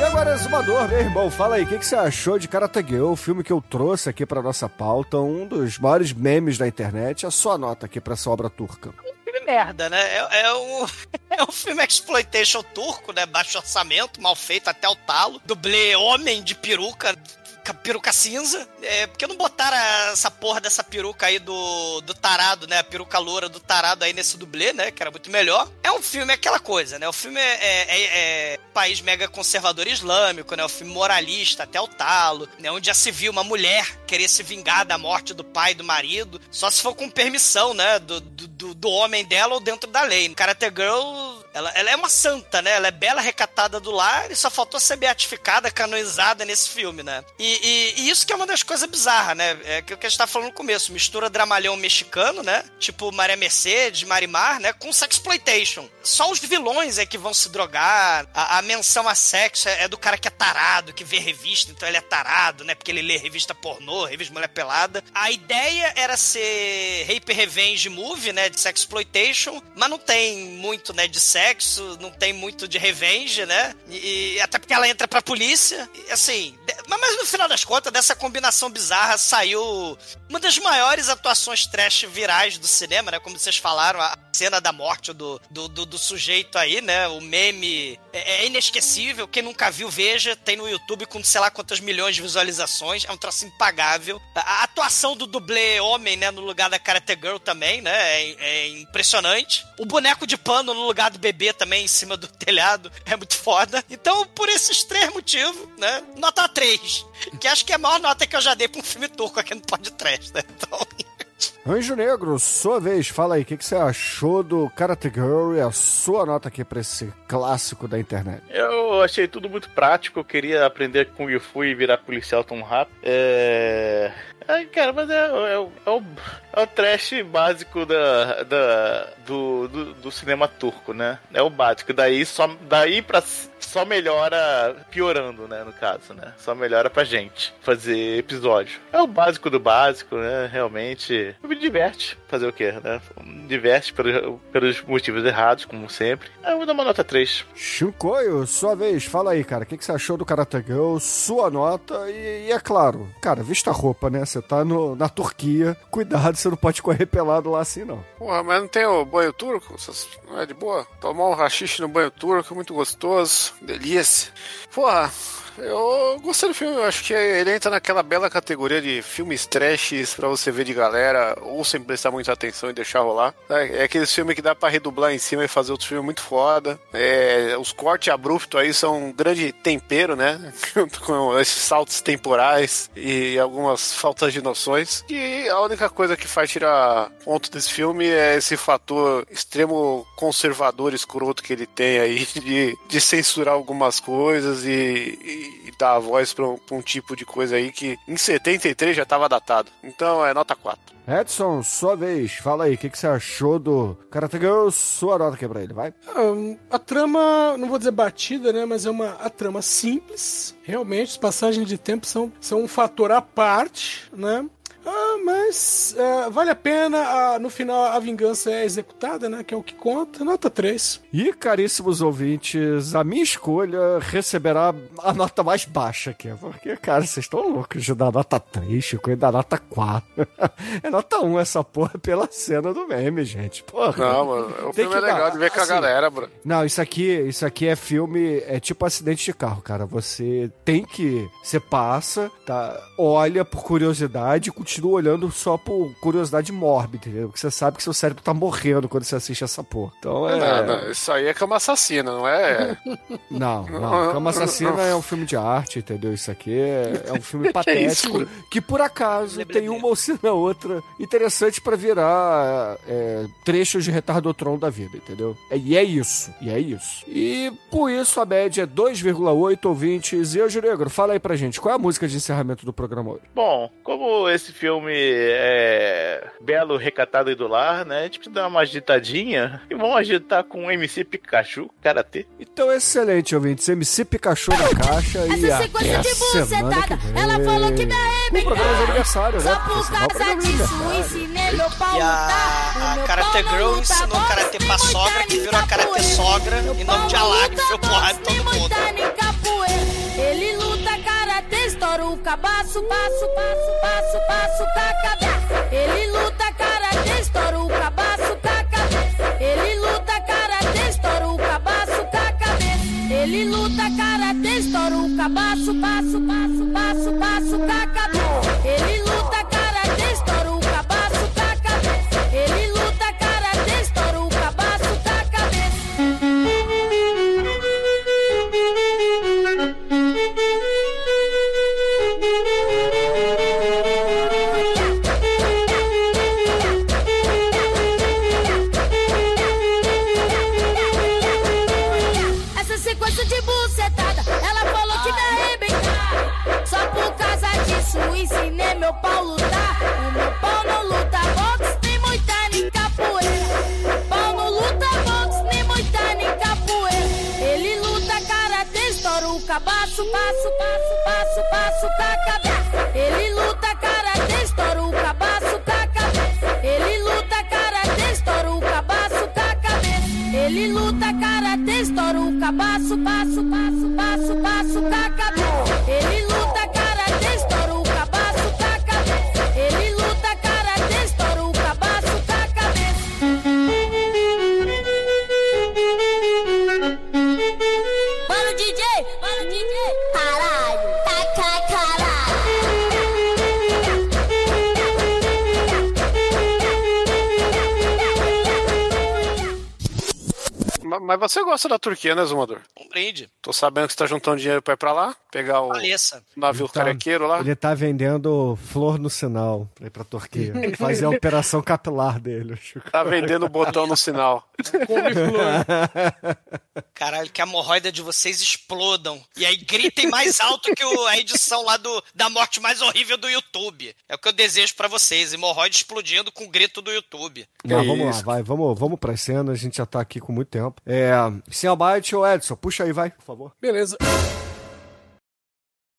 E agora, Exumador, meu irmão, fala aí, o que, que você achou de Karate Girl, o filme que eu trouxe aqui pra nossa pauta, um dos maiores memes da internet, a sua nota aqui pra essa obra turca. Filme merda, né? É, é um, é um filme exploitation turco, né? Baixo orçamento, mal feito até o talo. Dublê homem de peruca. Ca- Peruca cinza. É, porque não botaram essa porra dessa peruca aí do, do tarado, né? A peruca loura do tarado aí nesse dublê, né? Que era muito melhor. É um filme, é aquela coisa, né? O filme é, é, é- é país mega conservador islâmico, né? O filme moralista até o talo, né? Onde já se viu uma mulher querer se vingar da morte do pai do marido, só se for com permissão, né? Do, do, do- homem dela ou dentro da lei. Karate Girl, ela, ela é uma santa, né? Ela é bela, recatada do lar e só faltou ser beatificada, canonizada nesse filme, né? E, e- e isso que é uma das coisas bizarras, né? É que o que a gente tá falando no começo, mistura dramalhão mexicano, né? Tipo Maria Mercedes, Marimar, né? Com sexploitation. Só os vilões é que vão se drogar. A, a menção a sexo é, é do cara que é tarado, que vê revista, então ele é tarado, né? Porque ele lê revista pornô, revista mulher pelada. A ideia era ser rape revenge movie, né? De sexploitation, mas não tem muito, né? De sexo, não tem muito de revenge, né? E, e até porque ela entra pra polícia. E, assim, mas no final das contas, dessa combinação bizarra saiu uma das maiores atuações trash virais do cinema, né? Como vocês falaram, a cena da morte do, do, do- do sujeito aí, né? O meme é, é inesquecível. Quem nunca viu, veja. Tem no YouTube com sei lá quantas milhões de visualizações. É um troço impagável. A, a atuação do dublê homem, né? No lugar da Karate Girl também, né? É, é impressionante. O boneco de pano no lugar do bebê também, em cima do telhado. É muito foda. Então, por esses três motivos, né? Nota 3. Que acho que é a maior nota que eu já dei pra um filme turco aqui no podcast, né? Então... Anjo Negro, sua vez, fala aí, o que, que você achou do Karate Girl e a sua nota aqui pra esse clássico da internet? Eu achei tudo muito prático, eu queria aprender Kung Fu e virar policial tão rápido. É. Ai, cara, mas é, é, é o, é o trash básico da, da, do, do, do cinema turco, né? É o básico. Daí, só, daí pra, só melhora piorando, né? No caso, né? Só melhora pra gente fazer episódio. É o básico do básico, né? Realmente. Me diverte fazer o quê, né? Me diverte pelos, pelos motivos errados, como sempre. Eu vou dar uma nota 3. Shinkoio, sua vez, fala aí, cara, o que, que você achou do Karate Girl, sua nota e, e é claro, cara, vista a roupa, né? Você tá no, na Turquia, cuidado, você não pode correr pelado lá assim, não. Porra, mas não tem o banho turco? Não é de boa? Tomar um rachixe no banho turco, muito gostoso, delícia. Porra, eu gostei do filme, eu acho que ele entra naquela bela categoria de filmes trashes pra você ver de galera, ou sem prestar muita atenção e deixar rolar. É, é aqueles filmes que dá pra redublar em cima e fazer outro filme muito foda. É, os cortes abruptos aí são um grande tempero, né? Junto com esses saltos temporais e algumas faltas de noções. E a única coisa que faz tirar ponto desse filme é esse fator extremo conservador escroto que ele tem aí de, de censurar algumas coisas e, e- e dar a voz pra um, pra um tipo de coisa aí que em 73 já tava datado. Então é nota 4. Edson, sua vez, fala aí, o que, que você achou do Karate Girl, sua nota aqui pra ele, vai? Ah, A trama, não vou dizer batida, né? Mas é uma a trama simples. Realmente, as passagens de tempo são, são um fator à parte, né? Ah, mas ah, vale a pena. ah, no final, a vingança é executada, né? Que é o que conta. Nota 3. E, caríssimos ouvintes, a minha escolha receberá a nota mais baixa aqui. Porque, cara, vocês estão loucos de dar nota 3, Chico, e dar nota 4. é nota 1 essa porra pela cena do meme, gente. Porra. Não, mano, o Tem filme que é legal dar, de ver com a assim, galera, bro. Não, isso aqui, isso aqui é filme, é tipo acidente de carro, cara. Você tem que, você passa, tá, olha por curiosidade, continua olhando só por curiosidade mórbida, entendeu? Porque você sabe que seu cérebro tá morrendo quando você assiste essa porra. Então é, Não, não, isso aí é cama assassina, não é? não, não. Cama Assassina é um filme de arte, entendeu? Isso aqui é, é um filme patético que, por acaso, tem uma ou se na outra interessante pra virar é, trechos de retardotron da vida, entendeu? É- E é isso, e é isso. E por isso a média é 2,8 ouvintes. E eu, Negro, fala aí pra gente, qual é a música de encerramento do programa hoje? Bom, como esse filme é belo, recatado e do lar, né? A gente precisa dar uma agitadinha e vamos agitar com o MC Pikachu, Karatê. Então, excelente, ouvintes. MC Pikachu na caixa e Essa até sequência a de bucetada, ela falou que programa de aniversário, né? Só por o causa disso, aniversário. ensinei meu pau E a, a meu Karate Girl luta ensinou Karate pra sogra, que virou a Karate capoeira. sogra, em nome de não Alá, que foi porrada todo mundo. O cabaço, passo, passo, passo, passo, com cabeça. Ele luta karatê, estoura o cabaço, com cabeça. Ele luta karatê, estoura o cabaço, com cabeça. Ele luta karatê, estoura o cabaço, passo, passo, passo, passo, com cabeça. Ele luta karatê, estoura o passo, passo, passo, passo com a cabeça. Ele você gosta da Turquia, né, Zumador? brinde. Tô sabendo que você tá juntando dinheiro pra ir pra lá, pegar o Faleça. navio Tá. carequeiro lá. Ele tá vendendo flor no sinal pra ir pra Turquia. Fazer a operação capilar dele. Tá vendendo botão no sinal. Caralho, que a hemorroida de vocês explodam. E aí gritem mais alto que o- a edição lá do, da morte mais horrível do YouTube. É o que eu desejo pra vocês. Hemorroida explodindo com o grito do YouTube. Mas vamos lá, vai, vamos, vamos pra cena, a gente já tá aqui com muito tempo. É, Sem Albite ou Edson, puxa aí, vai, por favor. Beleza.